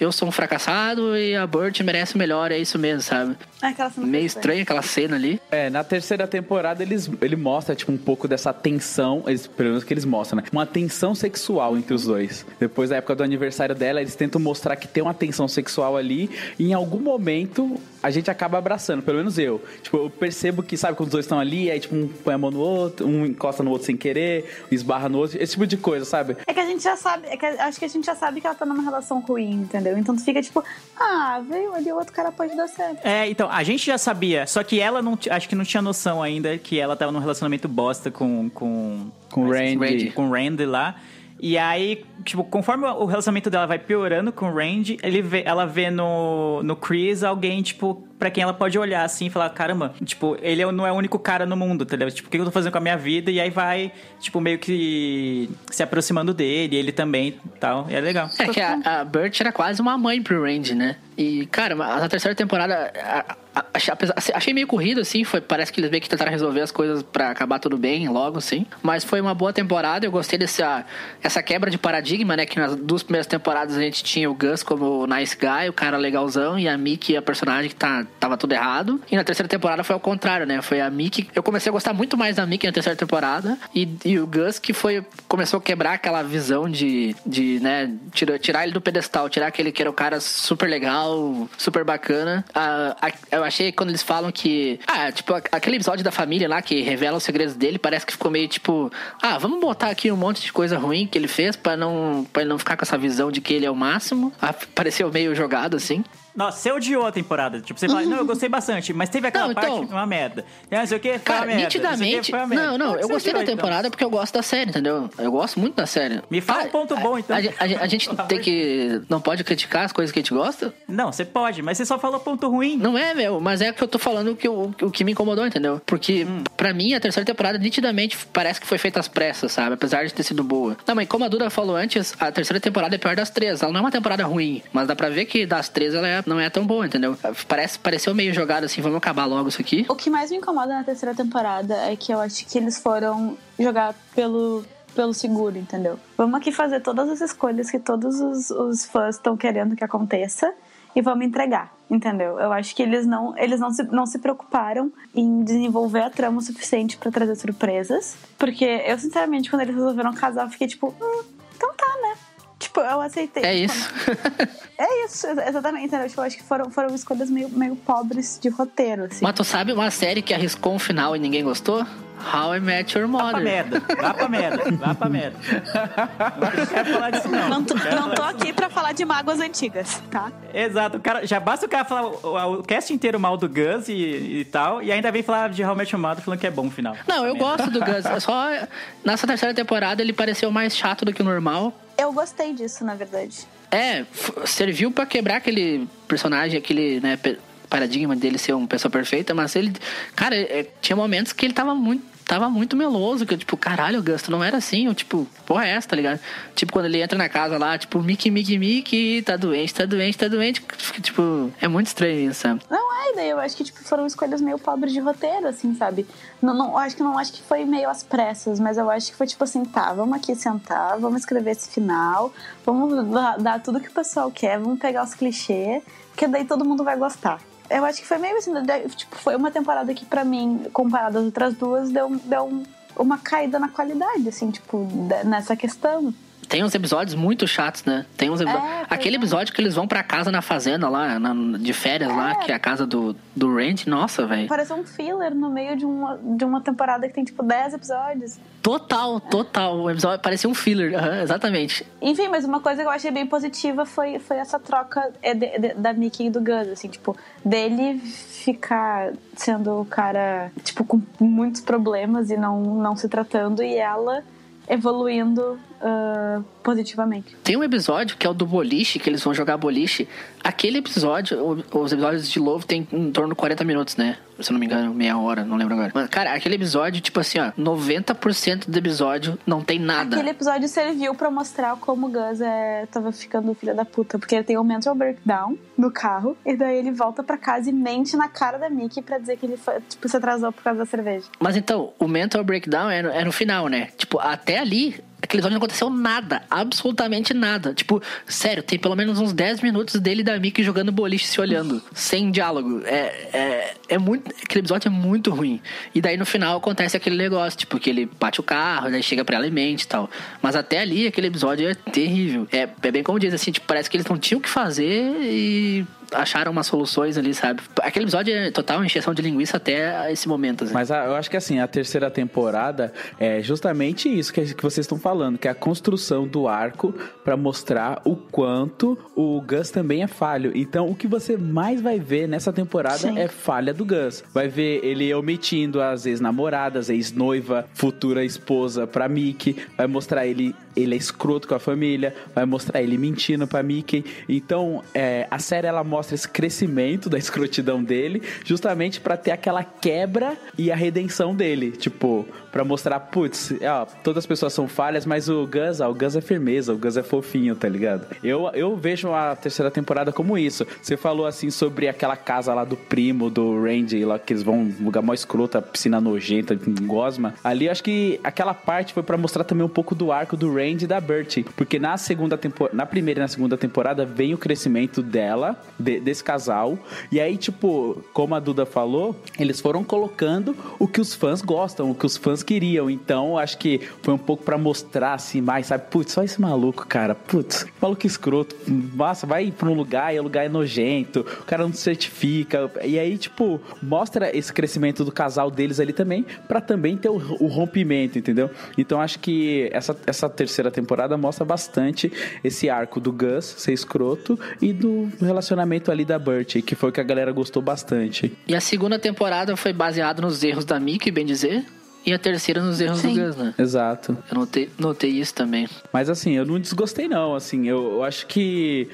eu sou um fracassado e a Burt merece o melhor, é isso mesmo, sabe? É aquela cena Meio estranha aquela cena ali. É, na terceira temporada eles, ele mostra, tipo, um pouco dessa tensão, eles, pelo menos que eles mostram, né? Uma tensão sexual entre os dois. Depois da época do aniversário dela, eles tentam mostrar que tem uma tensão sexual ali e em algum momento a gente acaba abraçando, pelo menos eu. Tipo, eu percebo que, sabe, quando os dois estão ali, aí tipo, um põe a mão no outro, um encosta no outro sem querer, esbarra no outro, esse tipo de coisa, sabe? É que a gente já sabe, é que acho que a gente já sabe que ela tá numa relação ruim, entendeu? Então tu fica tipo, ah, veio ali, o outro cara pode dar certo. É, então, a gente já sabia, só que ela não, acho que não tinha noção ainda que ela tava num relacionamento bosta com com Com o Randy. com o Randy lá. E aí, tipo, conforme o relacionamento dela vai piorando com o Randy, ele vê, ela vê no, no Chris alguém, tipo, pra quem ela pode olhar assim e falar, caramba, tipo, ele não é o único cara no mundo, entendeu? Tipo, o que eu tô fazendo com a minha vida? E aí vai, tipo, meio que se aproximando dele, ele também tal. E é legal. É que a, a Burt era quase uma mãe pro Randy, né? E, cara, a terceira temporada achei, apesar- achei meio corrido, assim. Foi, parece que eles meio que tentaram resolver as coisas pra acabar tudo bem logo, assim. Mas foi uma boa temporada. Eu gostei dessa essa quebra de paradigma, né? Que nas duas primeiras temporadas a gente tinha o Gus como o nice guy, o cara legalzão, e a Mickey, a personagem que tá, tava tudo errado. E na terceira temporada foi ao contrário, né? Foi a Mickey. Eu comecei a gostar muito mais da Mickey na terceira temporada. E, e o Gus que foi. Começou a quebrar aquela visão de, de né? Tirar, tirar ele do pedestal, tirar aquele que era o cara super legal, super bacana. Ah, a- eu achei quando eles falam que. Ah, tipo, aquele episódio da família lá que revela os segredos dele, parece que ficou meio tipo. Ah, vamos botar aqui um monte de coisa ruim que ele fez pra não, ele não ficar com essa visão de que ele é o máximo. Ah, pareceu meio jogado assim. Nossa, você odiou a temporada. Tipo, você fala, não, eu gostei bastante, mas teve aquela Não, parte então- foi uma merda. Não sei o que, foi Cara, merda. não nitidamente. merda. Não, não, que eu gostei da então? temporada porque eu gosto da série, entendeu? Eu gosto muito da série. Me fala um ponto bom, então. A, a- a gente tem que. Não pode criticar as coisas que a gente gosta? Não, você pode, mas você só falou ponto ruim. Não é, meu, mas é que eu tô falando que o, o que me incomodou, entendeu? Porque, Hum. pra mim, a terceira temporada nitidamente parece que foi feita às pressas, sabe? Apesar de ter sido boa. Não, mas como a Duda falou antes, a terceira temporada é pior das três. Ela não é uma temporada ruim, mas dá pra ver que das três ela é- não é tão boa, entendeu? Parece, pareceu meio jogado assim, vamos acabar logo isso aqui. O que mais me incomoda na terceira temporada é que eu acho que eles foram jogar pelo, pelo seguro, entendeu? Vamos aqui fazer todas as escolhas que todos os, os fãs estão querendo que aconteça e vamos entregar, entendeu? Eu acho que eles não, eles não, se, não se preocuparam em desenvolver a trama o suficiente pra trazer surpresas. Porque eu, sinceramente, quando eles resolveram casar, eu fiquei tipo, hum, então tá, né? Tipo, eu aceitei. É Tipo, isso. É isso, exa- exatamente. Entendeu? Tipo, eu acho que foram, foram escolhas meio, meio pobres de roteiro, assim. Mas tu sabe uma série que arriscou um final e ninguém gostou? How I Met Your Vá pra Mother. merda, vá pra merda, vá pra merda. Não quero falar disso, não. Não tô, não tô aqui pra falar de mágoas antigas, tá? Exato, o cara, já basta o cara falar o, o cast inteiro mal do Gus e, e tal, e ainda vem falar de How I Met Your Mother falando que é bom o final. Não, eu gosto do Gus. É só nessa terceira temporada ele pareceu mais chato do que o normal. Eu gostei disso, na verdade. É, serviu pra quebrar aquele personagem, aquele, né, paradigma dele ser uma pessoa perfeita, mas ele, cara, é, tinha momentos que ele tava muito tava muito meloso, que eu, tipo, caralho, Gus, tu não era assim, eu, tipo, porra é essa, tá ligado? Tipo, quando ele entra na casa lá, tipo, Mickey, Mickey, Mickey, tá doente, tá doente, tá doente, tipo, é muito estranho isso, sabe? Não é, daí eu acho que tipo, foram escolhas meio pobres de roteiro, assim, sabe? Não, não, acho que não acho que foi meio às pressas, mas eu acho que foi tipo assim, tá, vamos aqui sentar, vamos escrever esse final, vamos dar, tudo que o pessoal quer, vamos pegar os clichês, que daí todo mundo vai gostar. Eu acho que foi meio assim, tipo, foi uma temporada que pra mim, comparada às outras duas, deu, deu um- uma caída na qualidade, assim, tipo, nessa questão. Tem uns episódios muito chatos, né? Tem uns episódios. É, Aquele é. episódio que eles vão pra casa na fazenda lá, na- de férias lá, que é a casa do, do Randy. Nossa, velho. Pareceu um filler no meio de uma, de uma temporada que tem, tipo, 10 episódios. Total, total. O episódio parecia um filler, aham, exatamente. Enfim, mas uma coisa que eu achei bem positiva foi, foi essa troca é, de- de- da Mickey e do Gus, assim, tipo, dele ficar sendo o cara, tipo, com muitos problemas e não, não se tratando, e ela evoluindo ah, positivamente. Tem um episódio que é o do boliche, que eles vão jogar boliche. Aquele episódio, os episódios de Love tem em torno de 40 minutos, né? se eu não me engano, meia hora, não lembro agora. Cara, aquele episódio, tipo assim, ó, 90% do episódio não tem nada. Aquele episódio serviu pra mostrar como o Gus é, tava ficando filha da puta. Porque ele tem um mental breakdown no carro. E daí ele volta pra casa e mente na cara da Mickey pra dizer que ele foi- tipo, se atrasou por causa da cerveja. Mas então, o mental breakdown é no, é no final, né? Tipo, até ali, aquele episódio não aconteceu nada. Absolutamente nada. Tipo, sério, tem pelo menos uns 10 minutos dele e da Mickey jogando boliche se olhando. sem diálogo. É, é, é muito. Aquele episódio é muito ruim. E daí no final acontece aquele negócio, tipo, que ele bate o carro, daí chega pra ela e mente e tal. Mas até ali, aquele episódio é terrível. É, é bem como diz, assim, tipo, parece que eles não tinham o que fazer e acharam umas soluções ali, sabe? Aquele episódio é total encheção de linguiça até esse momento. Assim. Mas a- eu acho que assim, a terceira temporada é justamente isso que, que vocês estão falando, que é a construção do arco pra mostrar o quanto o Gus também é falho. Então, o que você mais vai ver nessa temporada Sim. é falha do Gus. Vai ver ele omitindo as ex-namoradas, ex-noiva, futura esposa pra Mickey, vai mostrar ele ele é escroto com a família, vai mostrar ele mentindo pra Mickey. Então, é, a série ela mostra esse crescimento da escrotidão dele, justamente pra ter aquela quebra e a redenção dele. Tipo, pra mostrar, putz, ó, todas as pessoas são falhas, mas o Gus, ó, o Gus é firmeza, o Gus é fofinho, tá ligado? Eu, eu vejo a terceira temporada como isso. Você falou assim sobre aquela casa lá do primo, do Randy, lá que eles vão lugar mó escroto, piscina nojenta, gosma. Ali acho que aquela parte foi pra mostrar também um pouco do arco do Randy e da Bertie. Porque na segunda temporada, na primeira e na segunda temporada vem o crescimento dela, de- desse casal. E aí, tipo, como a Duda falou, eles foram colocando o que os fãs gostam, o que os fãs queriam. Então, acho que foi um pouco pra mostrar assim mais, sabe? Putz, só esse maluco, cara. Putz, maluco escroto. Nossa, vai pra um lugar e o lugar é nojento. O cara não certifica. E aí, tipo, mostra esse crescimento do casal deles ali também, pra também ter o, o rompimento, entendeu? Então, acho que essa, essa terceira temporada mostra bastante esse arco do Gus ser escroto e do relacionamento ali da Bertie, que foi o que a galera gostou bastante. E a segunda temporada foi baseada nos erros da Mickey, bem dizer. E a terceira nos erros Sim. do Gus, né? Exato. Eu notei, notei isso também. Mas assim, eu não desgostei não, assim, eu, eu acho que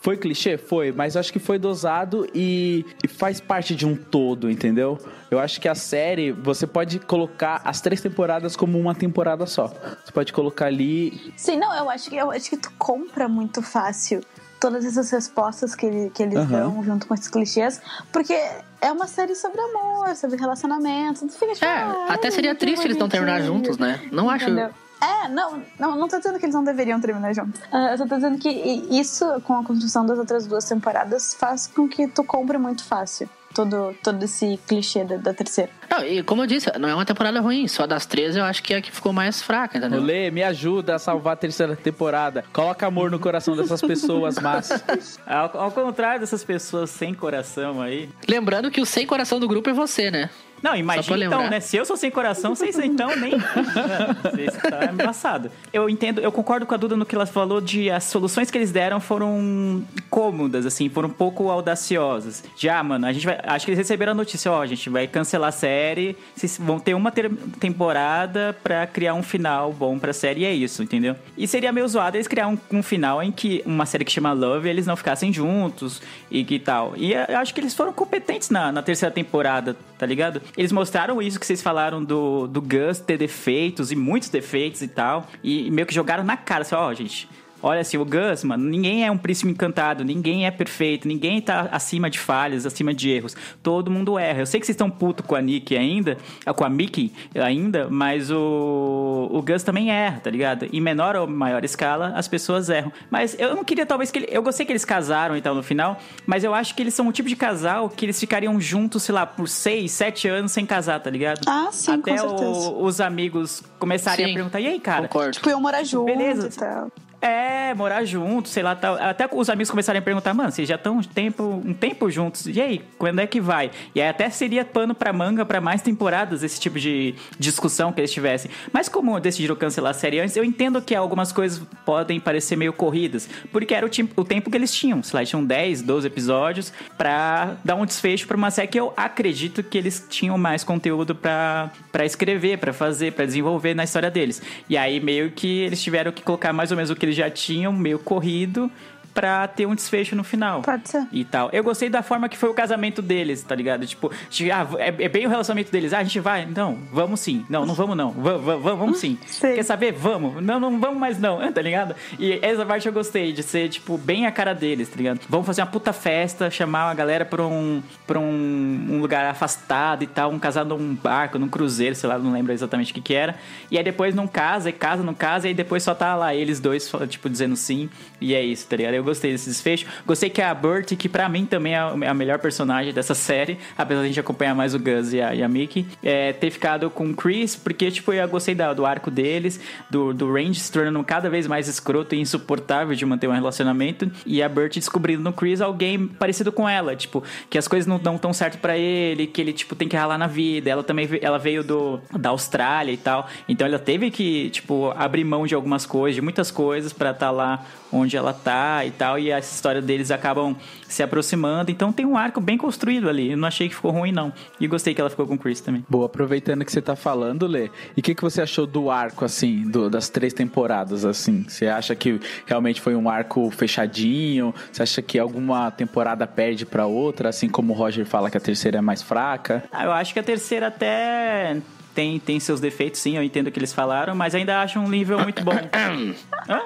foi clichê, foi, mas eu acho que foi dosado e, e faz parte de um todo, entendeu? Eu acho que a série, você pode colocar as três temporadas como uma temporada só. Você pode colocar ali Sim, não, eu acho que eu acho que tu compra muito fácil todas essas respostas que, ele- que eles Aham. dão junto com esses clichês, porque é uma série sobre amor, sobre relacionamento, tu fica tipo, É, ah, até seria triste eles não terminar juntos, né? Não acho. Entendeu? É, não, não, não tô dizendo que eles não deveriam terminar juntos. Ah, eu só tô dizendo que isso, com a construção das outras duas temporadas, faz com que tu compre muito fácil todo, todo esse clichê da, da terceira. Não, e como eu disse, não é uma temporada ruim. Só das três eu acho que é a que ficou mais fraca, entendeu? Rolê, me ajuda a salvar a terceira temporada. Coloca amor no coração dessas pessoas, mas Ao, ao contrário dessas pessoas sem coração aí. Lembrando que o sem coração do grupo é você, né? Não, imagina então, né? Se eu sou sem coração, vocês então nem. Vocês tá embaçado. Eu entendo, eu concordo com a Duda no que ela falou de as soluções que eles deram foram cômodas, assim, foram um pouco audaciosas. Já, mano, a gente vai. Acho que eles receberam a notícia, ó, a gente vai cancelar a série, vocês vão ter uma ter- temporada pra criar um final bom pra série e é isso, entendeu? E seria meio zoado eles criar um, um final em que uma série que chama Love eles não ficassem juntos e que tal. E eu acho que eles foram competentes na, na terceira temporada, tá ligado? Eles mostraram isso que vocês falaram do, do Gus ter defeitos e muitos defeitos e tal. E, meio que jogaram na cara, assim, ó, gente. Olha assim, o Gus, mano, ninguém é um príncipe encantado, ninguém é perfeito, ninguém tá acima de falhas, acima de erros. Todo mundo erra. Eu sei que vocês estão puto com a Nick ainda, ah, com a Mickey ainda, mas o, o Gus também erra, tá ligado? Em menor ou maior escala, as pessoas erram. Mas eu não queria, talvez, que ele, Eu gostei que eles casaram e tal no final, mas eu acho que eles são o tipo de casal que eles ficariam juntos, sei lá, por seis, sete anos sem casar, tá ligado? Ah, sim, Até com certeza. o- os amigos começarem Sim. a perguntar, e aí, cara? Concordo. Tipo, eu morar junto Beleza. e tal. É, morar junto, sei lá, tal. Até os amigos começarem a perguntar, mano, vocês já estão um tempo, um tempo juntos, e aí, quando é que vai? E aí até seria pano pra manga pra mais temporadas esse tipo de discussão que eles tivessem. Mas como decidiram cancelar a série antes, eu entendo que algumas coisas podem parecer meio corridas, porque era o, o tempo que eles tinham, sei lá, tinham 10, 12 episódios pra dar um desfecho pra uma série que eu acredito que eles tinham mais conteúdo pra pra escrever, pra fazer, pra desenvolver na história deles. E aí meio que eles tiveram que colocar mais ou menos o que eles já tinham, meio corrido, pra ter um desfecho no final. Pode ser. E tal. Eu gostei da forma que foi o casamento deles, tá ligado? Tipo, ah, é, é bem o relacionamento deles. Ah, a gente vai? Não, vamos sim. Não, não vamos não. Va- va- va- Vamos, sim. Quer saber? Vamos. Não, não vamos mais não, tá ligado? E essa parte eu gostei, de ser, tipo, bem a cara deles, tá ligado? Vamos fazer uma puta festa, chamar a galera pra um, pra um, um lugar afastado e tal, um casar num barco, num cruzeiro, sei lá, não lembro exatamente o que que era. E aí depois não casa, e casa, não casa, e aí depois só tá lá eles dois, tipo, dizendo sim. E é isso, tá ligado? Eu gostei desse desfecho. Gostei que a Burt, que pra mim também é a melhor personagem dessa série, apesar de a gente acompanhar mais o Gus e a, e a Mickey, é, ter ficado com o Chris, porque, tipo, eu gostei da- do arco deles, do, do Range se tornando cada vez mais escroto e insuportável de manter um relacionamento, e a Burt descobrindo no Chris alguém parecido com ela, tipo, que as coisas não dão tão certo pra ele, que ele, tipo, tem que ralar na vida. Ela também ela veio do, da Austrália e tal, então ela teve que, tipo, abrir mão de algumas coisas, de muitas coisas pra estar lá onde ela tá e tal, e essa história deles acabam se aproximando, então tem um arco bem construído ali. Eu não achei que ficou ruim, não. E gostei que ela ficou com o Chris também. Boa, aproveitando que você tá falando, Lê, e o que, que você achou do arco, assim, do- das três temporadas, assim? Você acha que realmente foi um arco fechadinho? Você acha que alguma temporada perde pra outra, assim como o Roger fala que a terceira é mais fraca? Ah, eu acho que a terceira até tem, tem seus defeitos, sim, eu entendo o que eles falaram, mas ainda acho um nível muito bom. Hã?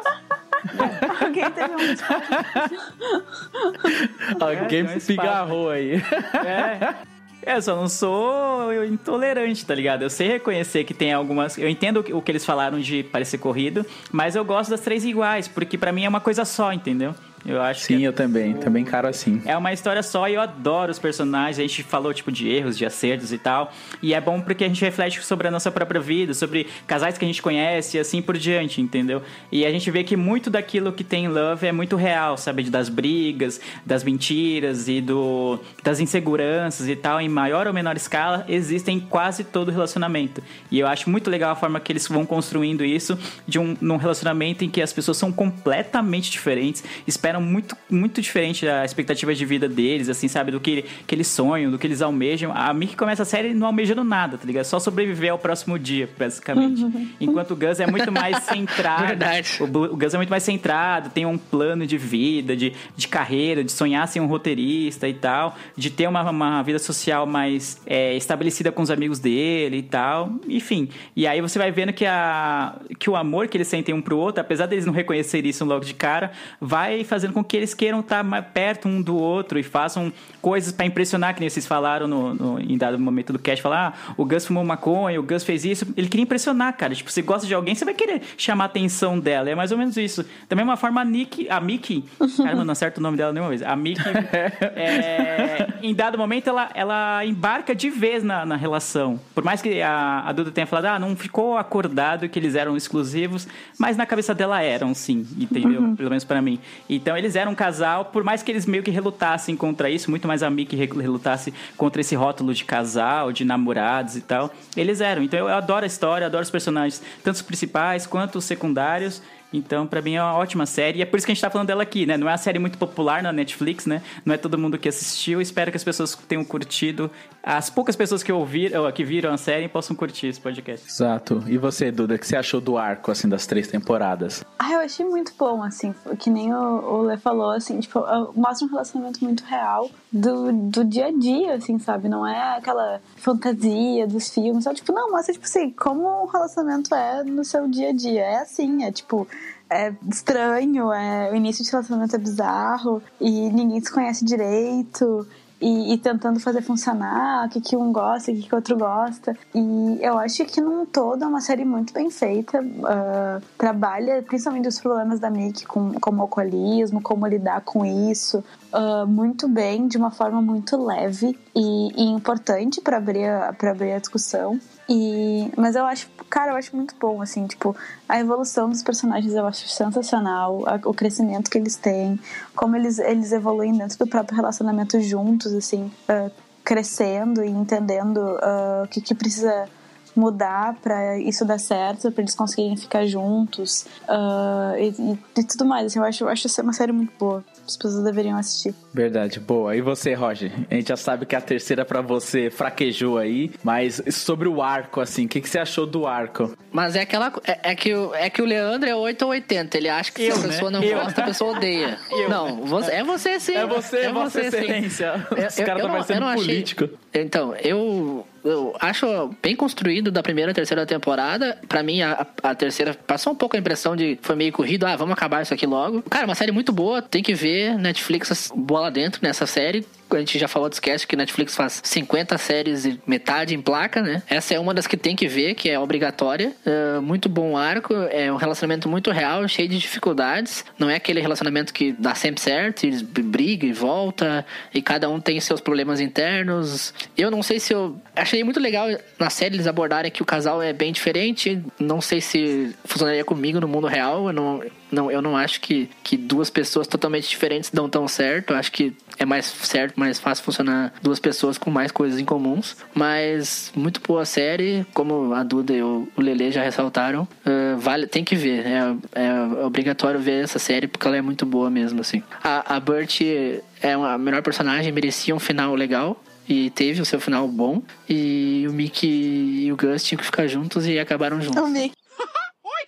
Alguém teve um Alguém um pigarrou aí. É. Eu só não sou intolerante, tá ligado? Eu sei reconhecer que tem algumas. Eu entendo o que- o que eles falaram de parecer corrido, mas eu gosto das três iguais, porque pra mim é uma coisa só, entendeu? Eu acho Sim, que eu também, também caro assim. é uma história só e eu adoro os personagens. A gente falou, tipo, de erros, de acertos e tal. E é bom porque a gente reflete sobre a nossa própria vida, sobre casais que a gente conhece e assim por diante, entendeu? E a gente vê que muito daquilo que tem em Love é muito real, sabe? Das brigas, das mentiras e do das inseguranças e tal, em maior ou menor escala, existem em quase todo relacionamento. E eu acho muito legal a forma que eles vão construindo isso de um num relacionamento em que as pessoas são completamente diferentes, esperam muito muito diferente da expectativa de vida deles, assim, sabe, do que, que eles sonham, do que eles almejam. A Mickey começa a série não almejando nada, tá ligado? Só sobreviver ao próximo dia, basicamente. Enquanto o Gus é muito mais centrado. Verdade. O, o Gus é muito mais centrado, tem um plano de vida, de, de carreira, de sonhar ser um roteirista e tal, de ter uma, uma vida social mais é, estabelecida com os amigos dele e tal, enfim. E aí você vai vendo que, a, que o amor que eles sentem um pro outro, apesar deles não reconhecerem isso logo de cara, vai fazendo com que eles queiram estar mais perto um do outro e façam coisas pra impressionar, que nem vocês falaram no, no- em dado momento do cast, falar, ah, o Gus fumou maconha, o Gus fez isso. Ele queria impressionar, cara. Tipo, você gosta de alguém, você vai querer chamar a atenção dela. É mais ou menos isso. Da mesma forma, a Nick, a Mickey, caramba, não acerto o nome dela nenhuma vez. A Mickey, é, em dado momento, ela, ela embarca de vez na, na relação. Por mais que a, a Duda tenha falado, ah, não ficou acordado que eles eram exclusivos, mas na cabeça dela eram, sim, entendeu? Uhum. Pelo menos pra mim. Então eles eram um casal, por mais que eles meio que relutassem contra isso, muito mais a Mickey re- relutasse contra esse rótulo de casal, de namorados e tal, eles eram. Então eu adoro a história, adoro os personagens, tanto os principais quanto os secundários. Então, pra mim é uma ótima série. E é por isso que a gente tá falando dela aqui, né? Não é uma série muito popular na Netflix, né? Não é todo mundo que assistiu. Espero que as pessoas tenham curtido. As poucas pessoas que ouviram, que viram a série possam curtir esse podcast. Exato. E você, Duda, o que você achou do arco, assim, das três temporadas? Ah, eu achei muito bom, assim, que nem o, Lê falou, assim, tipo, mostra um relacionamento muito real do, do dia a dia, assim, sabe? Não é aquela fantasia dos filmes, só, tipo, não, mostra, tipo assim, como um relacionamento é no seu dia a dia. É assim, é tipo, é estranho, é, o início de relacionamento é bizarro e ninguém se conhece direito. E, e tentando fazer funcionar, o que, que um gosta, o que, que outro gosta. E eu acho que num todo é uma série muito bem feita. ah, trabalha principalmente os problemas da Mickey, com, como alcoolismo, como lidar com isso, ah, muito bem, de uma forma muito leve e, e importante para abrir, abrir a discussão. E, mas eu acho, cara, eu acho muito bom, assim, tipo, a evolução dos personagens eu acho sensacional, a- o crescimento que eles têm, como eles, eles evoluem dentro do próprio relacionamento juntos, assim, ah, crescendo e entendendo ah, o que, que precisa mudar pra isso dar certo, pra eles conseguirem ficar juntos ah, e, e- e tudo mais. Assim, eu acho, eu acho essa uma série muito boa. As pessoas deveriam assistir. Verdade, boa. E você, Roger? A gente já sabe que a terceira pra você fraquejou aí, mas sobre o arco, assim, o que, que você achou do arco? Mas é aquela. co- É, é que, o- é que o Leandro é 8 ou 80. Ele acha que Eu, se a né? pessoa não Eu. gosta, a pessoa odeia. Eu. Não, você- é você sim. É você, Vossa sim. Excelência. Eu- Os eu- caras eu estão não- parecendo não achei- político. Então, eu, eu acho bem construído da primeira e terceira temporada. Pra mim, a, a terceira passou um pouco a impressão de foi meio corrido. Ah, vamos acabar isso aqui logo. Cara, uma série muito boa. Tem que ver. Netflix bola dentro nessa série. A gente já falou do sketch que Netflix faz 50 séries e metade em placa, né? Essa é uma das que tem que ver, que é obrigatória. É, muito bom arco, é um relacionamento muito real, cheio de dificuldades. Não é aquele relacionamento que dá sempre certo, eles brigam e volta, e cada um tem seus problemas internos. Eu não sei se eu. Achei muito legal na série eles abordarem que o casal é bem diferente. Não sei se funcionaria comigo no mundo real. Eu não, não, eu não acho que, que duas pessoas totalmente diferentes dão tão certo. Eu acho que é mais certo, mais fácil funcionar duas pessoas com mais coisas em comuns. Mas muito boa série, como a Duda e o o Lele já ressaltaram. eh, vale, tem que ver. É, é obrigatório ver essa série porque ela é muito boa mesmo, assim. A, a Bert é a melhor personagem, merecia um final legal. E teve o seu final bom. E o Mickey e o Gus tinham que ficar juntos e acabaram juntos. Oi,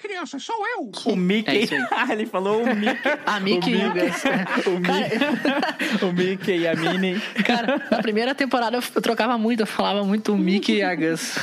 criança, sou eu. O Mickey. É. Ah, ele falou o Mickey. A Mickey e o Gus. O Mickey, o Mickey e a Minnie. Cara, na primeira temporada eu eu trocava muito, eu falava muito o Mickey e a Gus.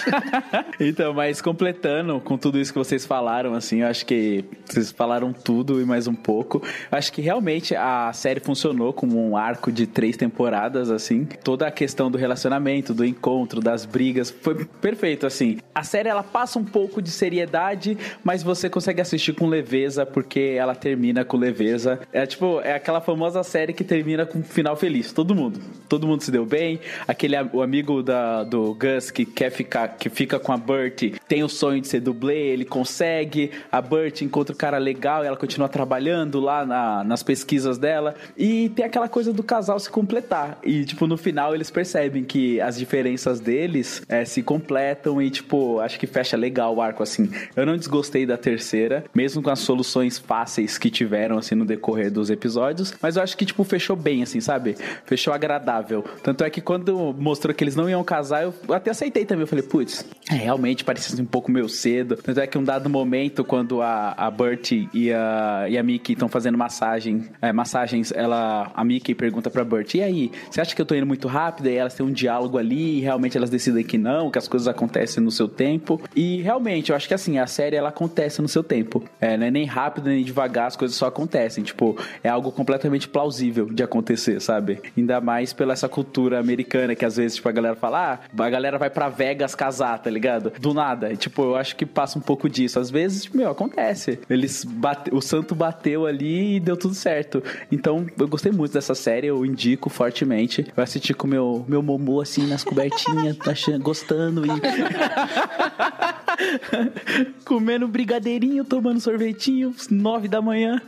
Então, mas completando com tudo isso que vocês falaram, assim, eu acho que vocês falaram tudo e mais um pouco. Eu acho que realmente a série funcionou como um arco de três temporadas, assim. Toda a questão do relacionamento, do encontro, das brigas, foi perfeito, assim. A série, ela passa um pouco de seriedade, mas você consegue assistir com leveza, porque ela termina com leveza. É tipo, é aquela famosa série que termina com um final feliz. Todo mundo. Todo mundo se deu bem. Aquele o amigo da, do Gus que quer ficar, que fica com a Bert, tem o sonho de ser dublê, ele consegue. A Bert encontra o cara legal e ela continua trabalhando lá na- nas pesquisas dela. E tem aquela coisa do casal se completar. E, tipo, no final eles percebem que as diferenças deles é, se completam e, tipo, acho que fecha legal o arco, assim. Eu não desgostei da terceira, mesmo com as soluções fáceis que tiveram, assim, no decorrer dos episódios. Mas eu acho que, tipo, fechou bem, assim, sabe? Fechou agradável. Tanto é que quando mostrou que eles não iam casar, eu até aceitei também. Eu falei, putz, é, realmente parecia um pouco meio cedo. Tanto é que um dado momento, quando a, a Bert e a, e a Mickey estão fazendo massagem, é, massagens, ela, a Mickey pergunta pra Bert, e aí, você acha que eu tô indo muito rápido? E elas têm um diálogo ali, e realmente elas decidem que não, que as coisas acontecem no seu tempo. E realmente, eu acho que assim, a série ela acontece no seu tempo. É, não é nem rápido nem devagar, as coisas só acontecem. Tipo, é algo completamente plausível de acontecer, sabe? Ainda mais pela essa cultura americana que às vezes, tipo, a galera fala, ah, a galera vai pra Vegas casar, tá ligado? Do nada. E, tipo, eu acho que passa um pouco disso. Às vezes, tipo, meu, acontece. Eles bate... O santo bateu ali e deu tudo certo. Então, eu gostei muito dessa série, eu indico fortemente. Eu assisti com meu, meu momô assim nas cobertinhas, achando, gostando e. Comendo brigadeirinho, tomando sorvetinho, nove da manhã.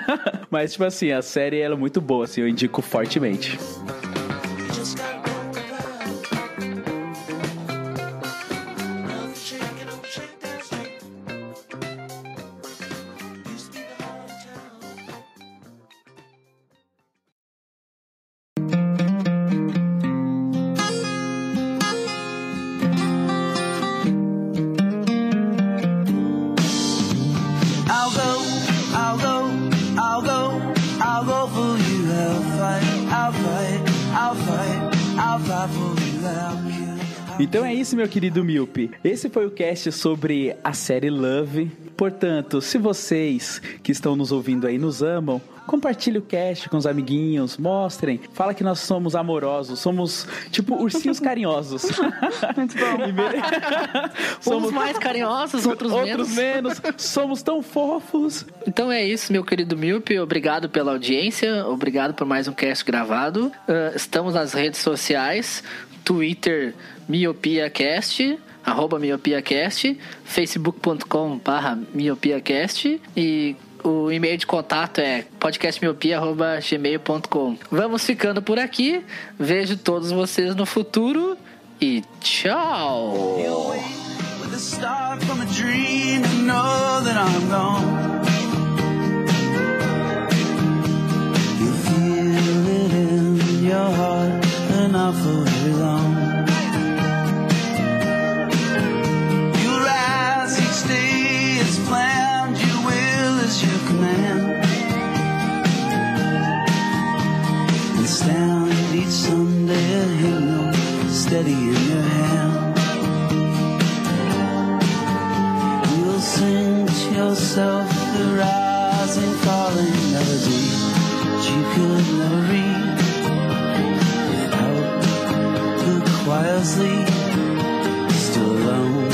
Mas, tipo assim, a série ela é muito boa, assim, eu indico fortemente. Então é isso, meu querido Miope. Esse foi o cast sobre a série Love. Portanto, se vocês que estão nos ouvindo aí nos amam, compartilhe o cast com os amiguinhos, mostrem, fala que nós somos amorosos, somos tipo ursinhos carinhosos. Muito bom. Uns mais carinhosos, outros, Outros menos. menos. Somos tão fofos. Então é isso, meu querido Milpe. Obrigado pela audiência. Obrigado por mais um cast gravado. Ah, estamos nas redes sociais: Twitter, MiopiaCast. Arroba MiopiaCast, facebook.com barra MiopiaCast e o e-mail de contato é podcastmiopia.gmail.com Vamos ficando por aqui. Vejo todos vocês no futuro e tchau! your heart, for very long. You rise each day as planned, your will is your command. And stand each Sunday a hymnal steady in your hand. You'll sing to yourself the rising, falling melody that you could never read lead. Still alone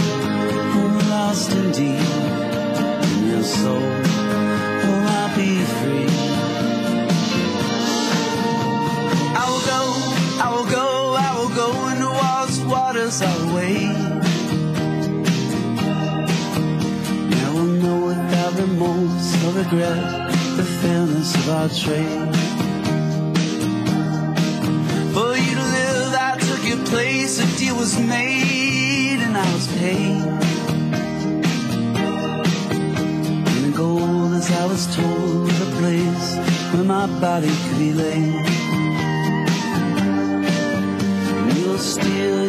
and lost in deep in your soul. Oh, will I be free? I will go, I will go, I will go into walls, waters I'll wait. Now know without remorse or regret the fairness of our trade. Your place, a deal was made and I was paid. And the goal, as I was told, the place where my body could be laid. And you'll steal